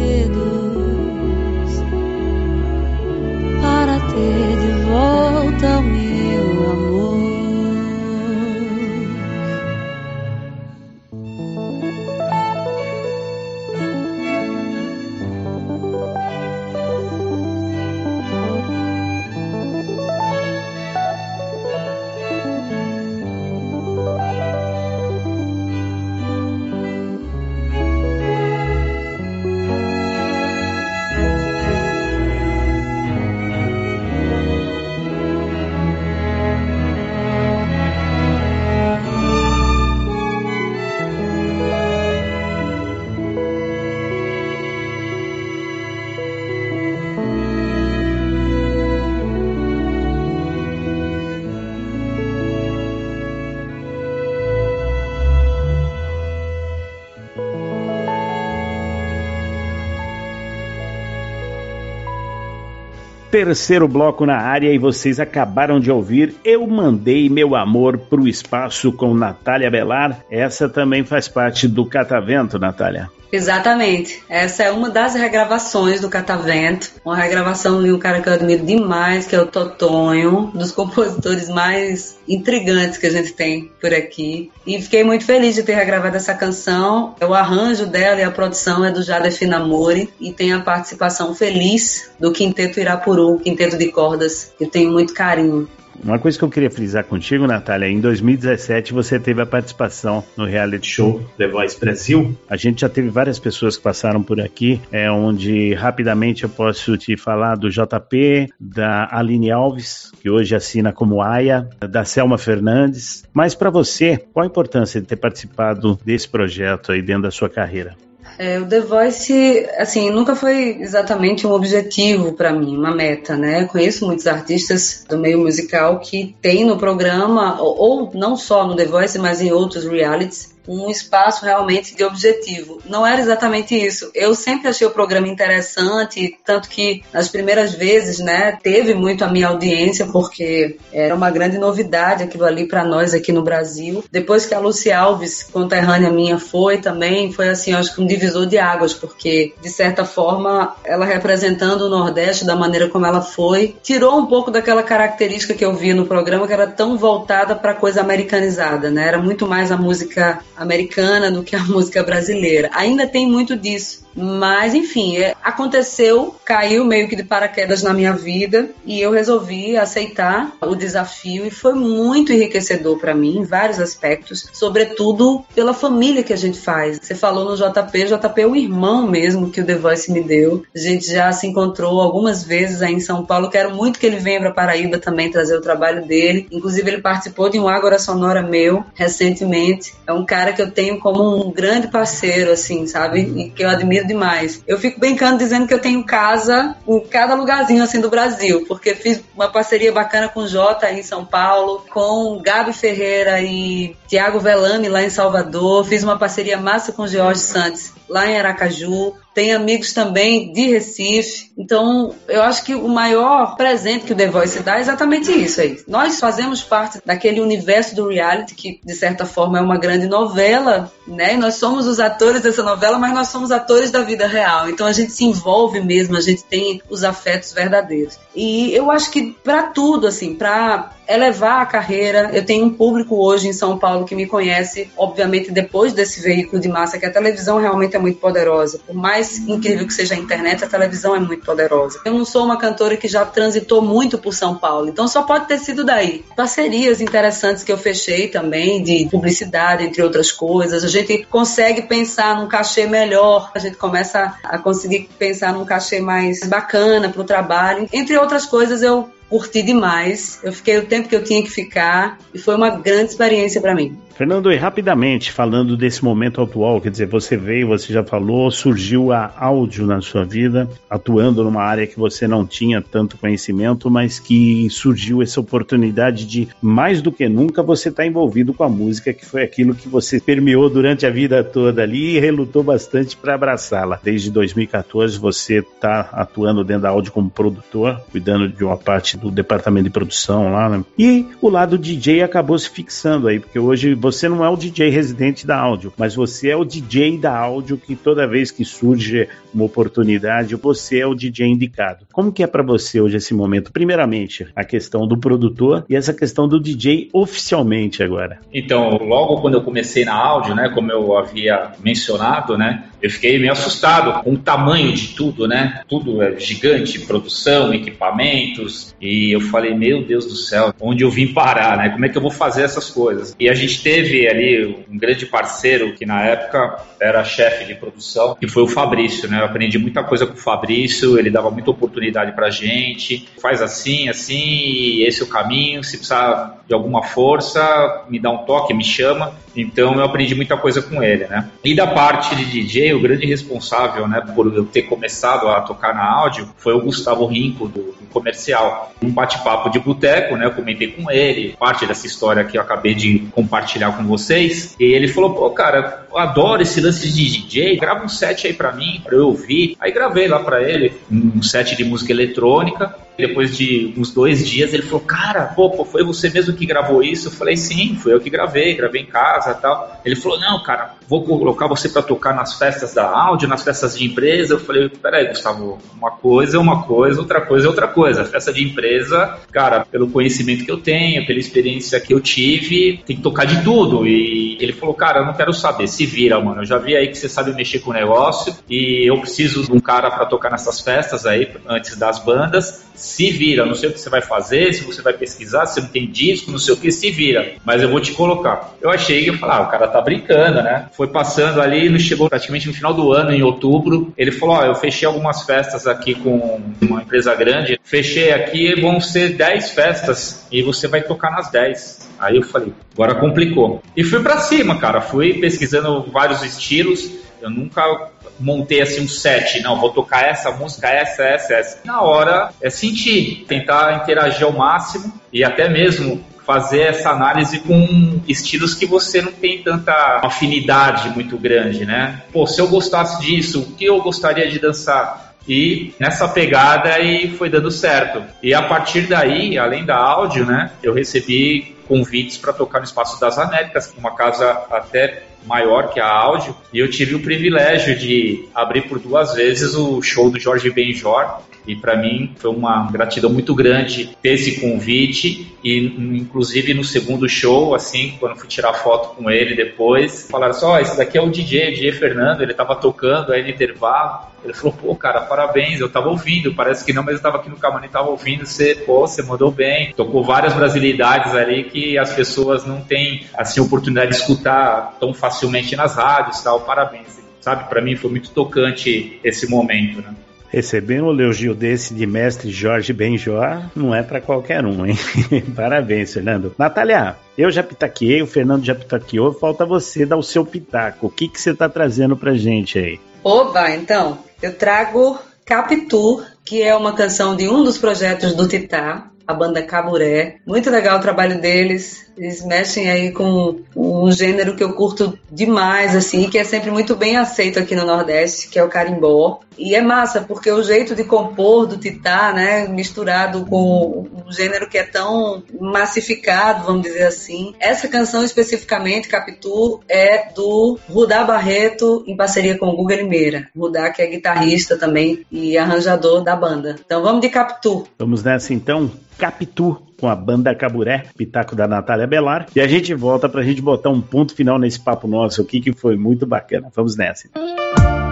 [SPEAKER 2] terceiro bloco na área e vocês acabaram de ouvir Eu Mandei Meu Amor pro Espaço com Natália Belar. Essa também faz parte do Catavento, Natália.
[SPEAKER 3] Exatamente. Essa é uma das regravações do Catavento. Uma regravação de um cara que eu admiro demais, que é o Totonho, dos compositores mais intrigantes que a gente tem por aqui. E fiquei muito feliz de ter regravado essa canção. O arranjo dela e a produção é do Jade Finamori e tem a participação feliz do Quinteto Irapuru Guru, quinteto de cordas, que eu tenho muito carinho.
[SPEAKER 2] Uma coisa que eu queria frisar contigo, Natália, em 2017 você teve a participação no reality show The Voice Brasil. A gente já teve várias pessoas que passaram por aqui, é onde rapidamente eu posso te falar do JP, da Aline Alves, que hoje assina como Aya, da Selma Fernandes. Mas para você, qual a importância de ter participado desse projeto aí dentro da sua carreira?
[SPEAKER 3] É, o The Voice, assim, nunca foi exatamente um objetivo para mim, uma meta, né? Conheço muitos artistas do meio musical que têm no programa, ou, ou não só no The Voice, mas em outros realities, um espaço realmente de objetivo. Não era exatamente isso. Eu sempre achei o programa interessante, tanto que nas primeiras vezes, né, teve muito a minha audiência, porque era uma grande novidade aquilo ali para nós aqui no Brasil. Depois que a Lucy Alves, conterrânea minha, foi também, foi assim, acho que um divisor de águas, porque de certa forma ela representando o Nordeste da maneira como ela foi, tirou um pouco daquela característica que eu via no programa que era tão voltada para coisa americanizada, né? Era muito mais a música americana do que a música brasileira. Ainda tem muito disso. Mas, enfim, é, aconteceu, caiu meio que de paraquedas na minha vida e eu resolvi aceitar o desafio e foi muito enriquecedor para mim em vários aspectos, sobretudo pela família que a gente faz. Você falou no JP, JP é o irmão mesmo que o The Voice me deu. A gente já se encontrou algumas vezes aí em São Paulo. Quero muito que ele venha para Paraíba também trazer o trabalho dele. Inclusive, ele participou de um Ágora Sonora meu recentemente. É um cara que eu tenho como um grande parceiro, assim, sabe? E que eu admiro demais. Eu fico brincando dizendo que eu tenho casa em cada lugarzinho assim do Brasil, porque fiz uma parceria bacana com o Jota em São Paulo, com Gabi Ferreira e Tiago Velame lá em Salvador, fiz uma parceria massa com o Jorge Santos lá em Aracaju tem amigos também de Recife. Então, eu acho que o maior presente que o The Voice dá é exatamente isso aí. Nós fazemos parte daquele universo do reality que, de certa forma, é uma grande novela, né? Nós somos os atores dessa novela, mas nós somos atores da vida real. Então, a gente se envolve mesmo, a gente tem os afetos verdadeiros. E eu acho que para tudo, assim, para elevar a carreira. Eu tenho um público hoje em São Paulo que me conhece, obviamente, depois desse veículo de massa, que a televisão realmente é muito poderosa. Por mais incrível que seja a internet, a televisão é muito poderosa. Eu não sou uma cantora que já transitou muito por São Paulo, então só pode ter sido daí. Parcerias interessantes que eu fechei também, de publicidade, entre outras coisas. A gente consegue pensar num cachê melhor, a gente começa a conseguir pensar num cachê mais bacana para o trabalho. Entre outras coisas, eu curti demais. Eu fiquei o tempo que eu tinha que ficar e foi uma grande experiência para mim.
[SPEAKER 2] Fernando, e rapidamente, falando desse momento atual, quer dizer, você veio, você já falou, surgiu a áudio na sua vida, atuando numa área que você não tinha tanto conhecimento, mas que surgiu essa oportunidade de, mais do que nunca, você estar tá envolvido com a música, que foi aquilo que você permeou durante a vida toda ali e relutou bastante para abraçá-la. Desde 2014, você está atuando dentro da áudio como produtor, cuidando de uma parte do departamento de produção lá, né? E o lado DJ acabou se fixando aí, porque hoje você não é o DJ residente da áudio, mas você é o DJ da áudio que toda vez que surge uma oportunidade, você é o DJ indicado. Como que é para você hoje esse momento? Primeiramente, a questão do produtor e essa questão do DJ oficialmente agora.
[SPEAKER 4] Então, logo quando eu comecei na áudio, né, como eu havia mencionado, né, eu fiquei meio assustado com o tamanho de tudo, né? Tudo é gigante, produção, equipamentos, e eu falei, meu Deus do céu, onde eu vim parar, né? Como é que eu vou fazer essas coisas? E a gente teve ali um grande parceiro que na época era chefe de produção, que foi o Fabrício, né? Eu aprendi muita coisa com o Fabrício, ele dava muita oportunidade pra gente. Faz assim, assim, esse é o caminho. Se precisar de alguma força, me dá um toque, me chama. Então eu aprendi muita coisa com ele, né? E da parte de DJ, o grande responsável, né, por eu ter começado a tocar na áudio foi o Gustavo Rinco, do, do comercial. Um bate-papo de boteco, né? Eu comentei com ele, parte dessa história que eu acabei de compartilhar com vocês. E ele falou: pô, cara, adoro esse lance de DJ, grava um set aí pra mim, pra eu ouvir. Aí gravei lá pra ele um set de música eletrônica. Depois de uns dois dias, ele falou: Cara, pô, pô, foi você mesmo que gravou isso? Eu falei: Sim, foi eu que gravei, gravei em casa tal. Ele falou: Não, cara, vou colocar você para tocar nas festas da áudio, nas festas de empresa. Eu falei: Peraí, Gustavo, uma coisa é uma coisa, outra coisa é outra coisa. Festa de empresa, cara, pelo conhecimento que eu tenho, pela experiência que eu tive, tem que tocar de tudo. E ele falou: Cara, eu não quero saber se se vira, mano. Eu já vi aí que você sabe mexer com o negócio e eu preciso de um cara para tocar nessas festas aí, antes das bandas. Se vira, não sei o que você vai fazer, se você vai pesquisar, se não tem disco, não sei o que, se vira. Mas eu vou te colocar. Eu achei que eu falei, ah, o cara tá brincando, né? Foi passando ali, chegou praticamente no final do ano, em outubro. Ele falou, ó, oh, eu fechei algumas festas aqui com uma empresa grande. Fechei aqui, vão ser 10 festas e você vai tocar nas 10. Aí eu falei, agora complicou. E fui para cima, cara. Fui pesquisando vários estilos. Eu nunca montei assim um set, não, vou tocar essa música, essa, essa, essa. Na hora é sentir, tentar interagir ao máximo e até mesmo fazer essa análise com estilos que você não tem tanta afinidade muito grande, né? Pô, se eu gostasse disso, o que eu gostaria de dançar? E nessa pegada aí foi dando certo. E a partir daí, além da áudio, né, eu recebi convites para tocar no Espaço das Américas, uma casa até maior que a áudio, e eu tive o privilégio de abrir por duas vezes o show do Jorge Benjor, e para mim foi uma gratidão muito grande ter esse convite e inclusive no segundo show, assim, quando fui tirar foto com ele depois, falaram só, oh, esse daqui é o DJ, o DJ Fernando, ele tava tocando aí no intervalo. Ele falou, pô, cara, parabéns, eu tava ouvindo, parece que não, mas eu tava aqui no camarim, tava ouvindo, você, pô, você mandou bem. Tocou várias brasilidades ali que as pessoas não têm, assim, oportunidade de escutar tão facilmente nas rádios tal, parabéns. Sabe, para mim foi muito tocante esse momento, né?
[SPEAKER 2] Receber um elogio desse de mestre Jorge Benjor não é para qualquer um, hein? Parabéns, Fernando. Natália, eu já pitaqueei, o Fernando já pitaqueou, falta você dar o seu pitaco. O que, que você tá trazendo pra gente aí?
[SPEAKER 3] Oba, então, eu trago Capitu, que é uma canção de um dos projetos do Titá, a banda Caburé. Muito legal o trabalho deles. Eles mexem aí com um gênero que eu curto demais, assim, que é sempre muito bem aceito aqui no Nordeste, que é o carimbó. E é massa, porque o jeito de compor do Titá, né, misturado com um gênero que é tão massificado, vamos dizer assim. Essa canção especificamente, Capitu, é do Rudá Barreto, em parceria com o Guga Limeira. Rudá, que é guitarrista também e arranjador da banda. Então vamos de Capitu.
[SPEAKER 2] Vamos nessa então? Capitu com a banda Caburé, pitaco da Natália Belar. E a gente volta para a gente botar um ponto final nesse papo nosso aqui, que foi muito bacana. Vamos nessa.
[SPEAKER 8] pra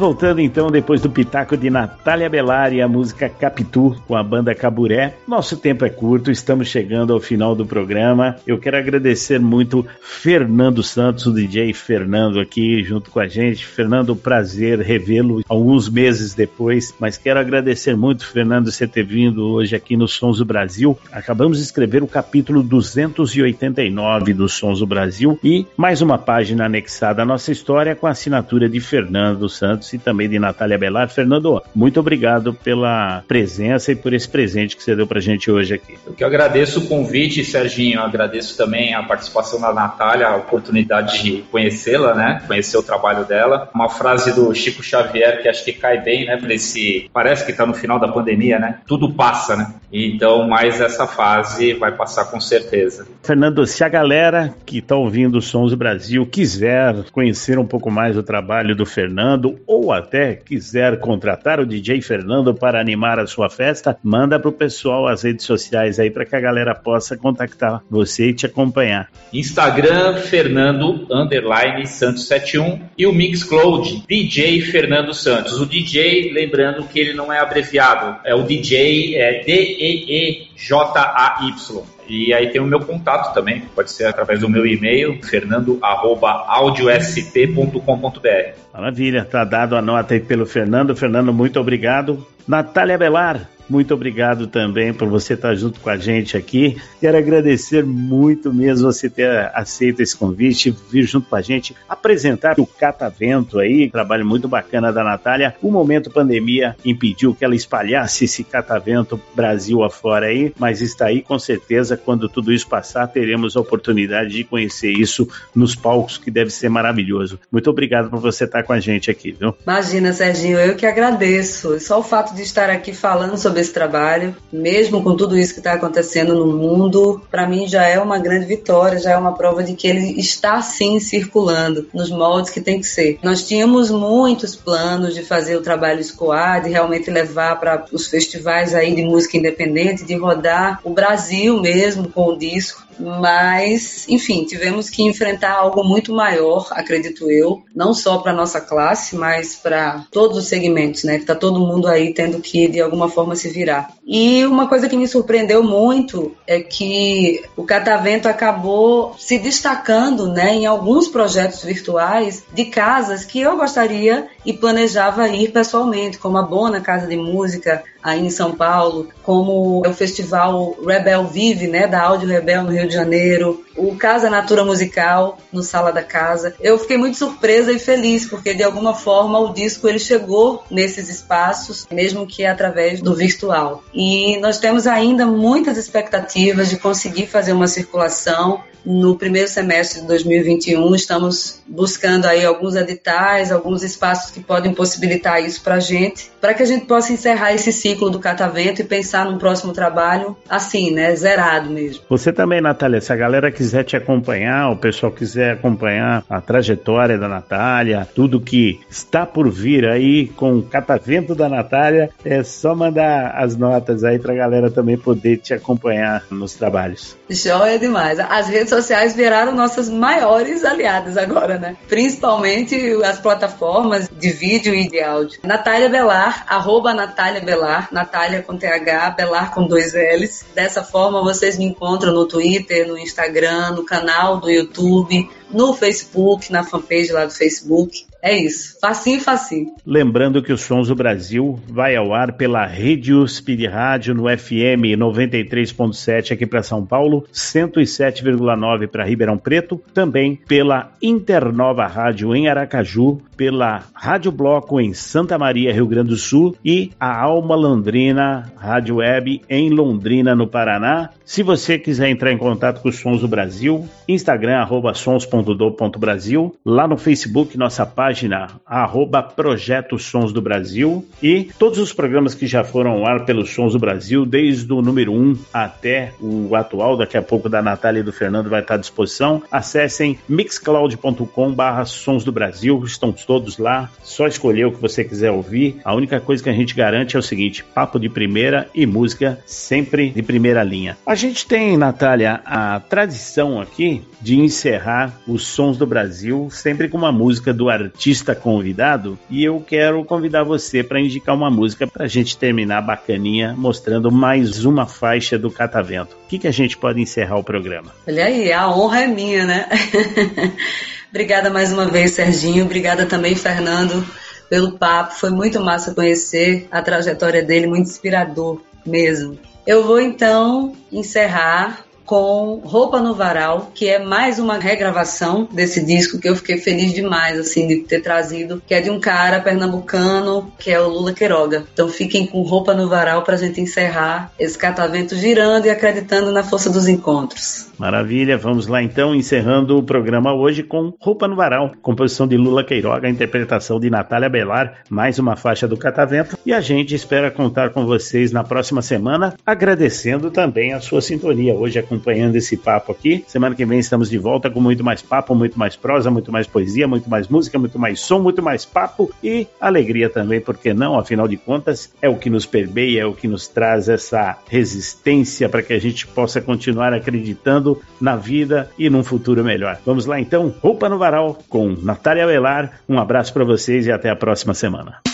[SPEAKER 2] voltando então depois do pitaco de Natália Belari e a música Capitu com a banda Caburé. Nosso tempo é curto, estamos chegando ao final do programa. Eu quero agradecer muito Fernando Santos, o DJ Fernando aqui junto com a gente. Fernando, prazer revê-lo alguns meses depois, mas quero agradecer muito, Fernando, você ter vindo hoje aqui no Sons do Brasil. Acabamos de escrever o capítulo 289 dos Sons do Brasil e mais uma página anexada à nossa história com a assinatura de Fernando Santos e também de Natália Belar. Fernando, muito obrigado pela presença e por esse presente que você deu pra gente hoje aqui.
[SPEAKER 4] Eu que agradeço o convite, Serginho. Agradeço também a participação da Natália, a oportunidade de conhecê-la, né? Conhecer o trabalho dela. Uma frase do Chico Xavier que acho que cai bem, né? Pra esse. Parece que tá no final da pandemia, né? Tudo passa, né? Então, mais essa fase vai passar com certeza.
[SPEAKER 2] Fernando, se a galera que está ouvindo os Sons do Brasil quiser conhecer um pouco mais o trabalho do Fernando ou até quiser contratar o DJ Fernando para animar a sua festa, manda pro pessoal as redes sociais aí para que a galera possa contactar você e te acompanhar.
[SPEAKER 4] Instagram Fernando underline Santos 71 e o Mixcloud DJ Fernando Santos. O DJ, lembrando que ele não é abreviado, é o DJ é D E E J A Y. E aí tem o meu contato também, pode ser através do meu e-mail, fernando@audiosp.com.br.
[SPEAKER 2] Maravilha, tá dado a nota aí pelo Fernando. Fernando, muito obrigado. Natália Belar, muito obrigado também por você estar junto com a gente aqui. Quero agradecer muito mesmo você ter aceito esse convite, vir junto com a gente apresentar o Catavento aí, trabalho muito bacana da Natália. O momento pandemia impediu que ela espalhasse esse Catavento Brasil afora aí, mas está aí com certeza. Quando tudo isso passar, teremos a oportunidade de conhecer isso nos palcos, que deve ser maravilhoso. Muito obrigado por você estar com a gente aqui, viu?
[SPEAKER 3] Imagina, Serginho, eu que agradeço. Só o fato de estar aqui falando sobre esse trabalho, mesmo com tudo isso que está acontecendo no mundo, para mim já é uma grande vitória, já é uma prova de que ele está sim circulando nos moldes que tem que ser. Nós tínhamos muitos planos de fazer o trabalho escoar, de realmente levar para os festivais aí de música independente, de rodar o Brasil mesmo com o disco mas enfim, tivemos que enfrentar algo muito maior, acredito eu, não só para nossa classe, mas para todos os segmentos, né? Que tá todo mundo aí tendo que de alguma forma se virar. E uma coisa que me surpreendeu muito é que o Catavento acabou se destacando, né, em alguns projetos virtuais de casas que eu gostaria e planejava ir pessoalmente, como a Bona Casa de Música, aí em São Paulo, como o festival Rebel Vive, né, da Áudio Rebel no Rio de Janeiro, o Casa Natura Musical no Sala da Casa. Eu fiquei muito surpresa e feliz porque de alguma forma o disco ele chegou nesses espaços, mesmo que através do virtual. E nós temos ainda muitas expectativas de conseguir fazer uma circulação no primeiro semestre de 2021. Estamos buscando aí alguns editais, alguns espaços que podem possibilitar isso para gente, para que a gente possa encerrar esse ciclo do catavento e pensar num próximo trabalho assim, né, zerado mesmo.
[SPEAKER 2] Você também, Natália, se a galera quiser quiser te acompanhar, o pessoal quiser acompanhar a trajetória da Natália, tudo que está por vir aí com o catavento da Natália, é só mandar as notas aí pra galera também poder te acompanhar nos trabalhos.
[SPEAKER 3] Joia demais. As redes sociais viraram nossas maiores aliadas agora, né? Principalmente as plataformas de vídeo e de áudio. Natália Belar, arroba Natália Belar, Natália com TH, Belar com dois L's. Dessa forma vocês me encontram no Twitter, no Instagram, no canal do YouTube, no Facebook, na fanpage lá do Facebook. É isso. Facinho, facinho.
[SPEAKER 2] Lembrando que os Sons do Brasil vai ao ar pela Rede USP de Rádio no FM 93.7 aqui para São Paulo, 107,9 para Ribeirão Preto, também pela Internova Rádio em Aracaju, pela Rádio Bloco em Santa Maria, Rio Grande do Sul e a Alma Londrina Rádio Web em Londrina, no Paraná. Se você quiser entrar em contato com os Sons do Brasil, Instagram arroba sons.do.brasil, lá no Facebook nossa página arroba Projeto Sons do Brasil e todos os programas que já foram ao ar pelos Sons do Brasil, desde o número 1 até o atual, daqui a pouco da Natália e do Fernando vai estar à disposição. Acessem mixcloud.com barra Sons do Brasil, estão todos lá, só escolher o que você quiser ouvir. A única coisa que a gente garante é o seguinte: papo de primeira e música sempre de primeira linha. A gente tem, Natália, a tradição aqui de encerrar os Sons do Brasil sempre com uma música do artista convidado e eu quero convidar você para indicar uma música para a gente terminar bacaninha, mostrando mais uma faixa do Catavento. O que, que a gente pode encerrar o programa?
[SPEAKER 3] Olha aí, a honra é minha, né? Obrigada mais uma vez, Serginho. Obrigada também, Fernando, pelo papo. Foi muito massa conhecer a trajetória dele, muito inspirador mesmo. Eu vou então encerrar com Roupa no Varal, que é mais uma regravação desse disco que eu fiquei feliz demais assim de ter trazido, que é de um cara pernambucano, que é o Lula Queiroga. Então fiquem com Roupa no Varal pra gente encerrar esse catavento girando e acreditando na força dos encontros.
[SPEAKER 2] Maravilha, vamos lá então, encerrando o programa hoje com Roupa no Varal, composição de Lula Queiroga, interpretação de Natália Belar, mais uma faixa do Catavento, e a gente espera contar com vocês na próxima semana, agradecendo também a sua sintonia. Hoje com acompanhando esse papo aqui. Semana que vem estamos de volta com muito mais papo, muito mais prosa, muito mais poesia, muito mais música, muito mais som, muito mais papo e alegria também, porque não? Afinal de contas, é o que nos permeia, é o que nos traz essa resistência para que a gente possa continuar acreditando na vida e num futuro melhor. Vamos lá então, Roupa no Varal com Natália Velar. Um abraço para vocês e até a próxima semana.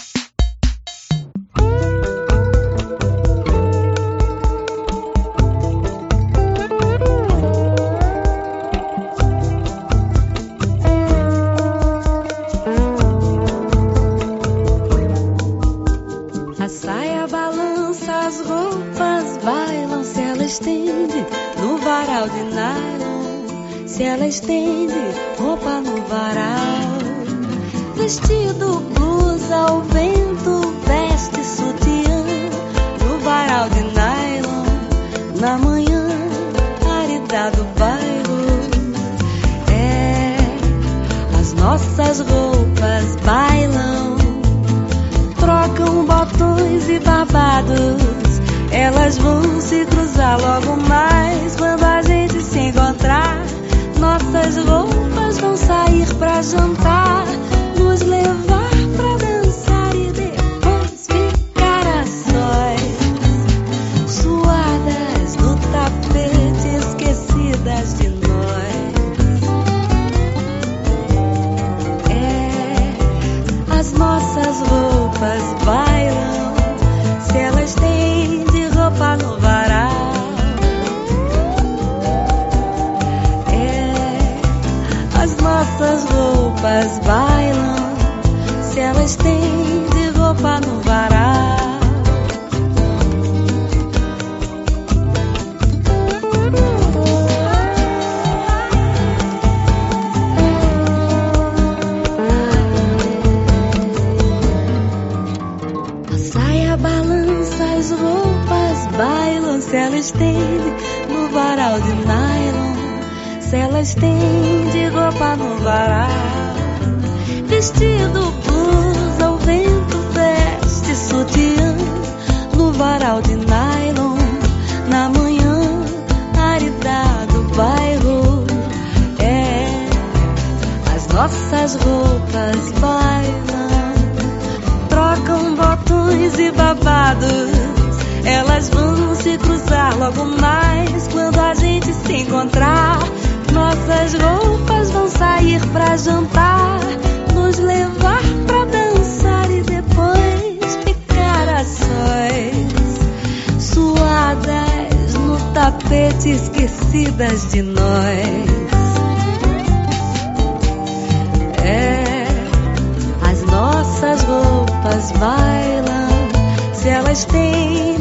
[SPEAKER 5] Estende roupa no varal. Vestido, blusa, o vento veste sutiã no varal de nylon. Na manhã, aridado bairro. nossas roupas bailam, trocam botões e babados. Elas vão se cruzar logo mais quando a gente se encontrar. Nossas roupas vão sair pra jantar, nos levar pra dançar e depois ficar a sós, suadas no tapete, esquecidas de nós. É, as nossas roupas bailam se elas têm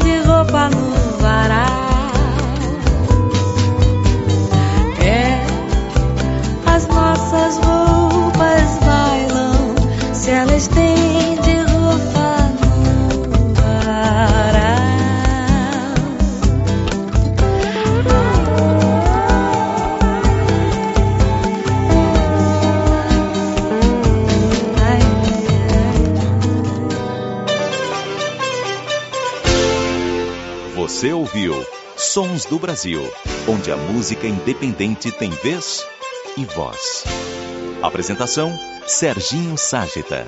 [SPEAKER 1] Sons do Brasil, onde a música independente tem vez e voz. Apresentação: Serginho Ságita.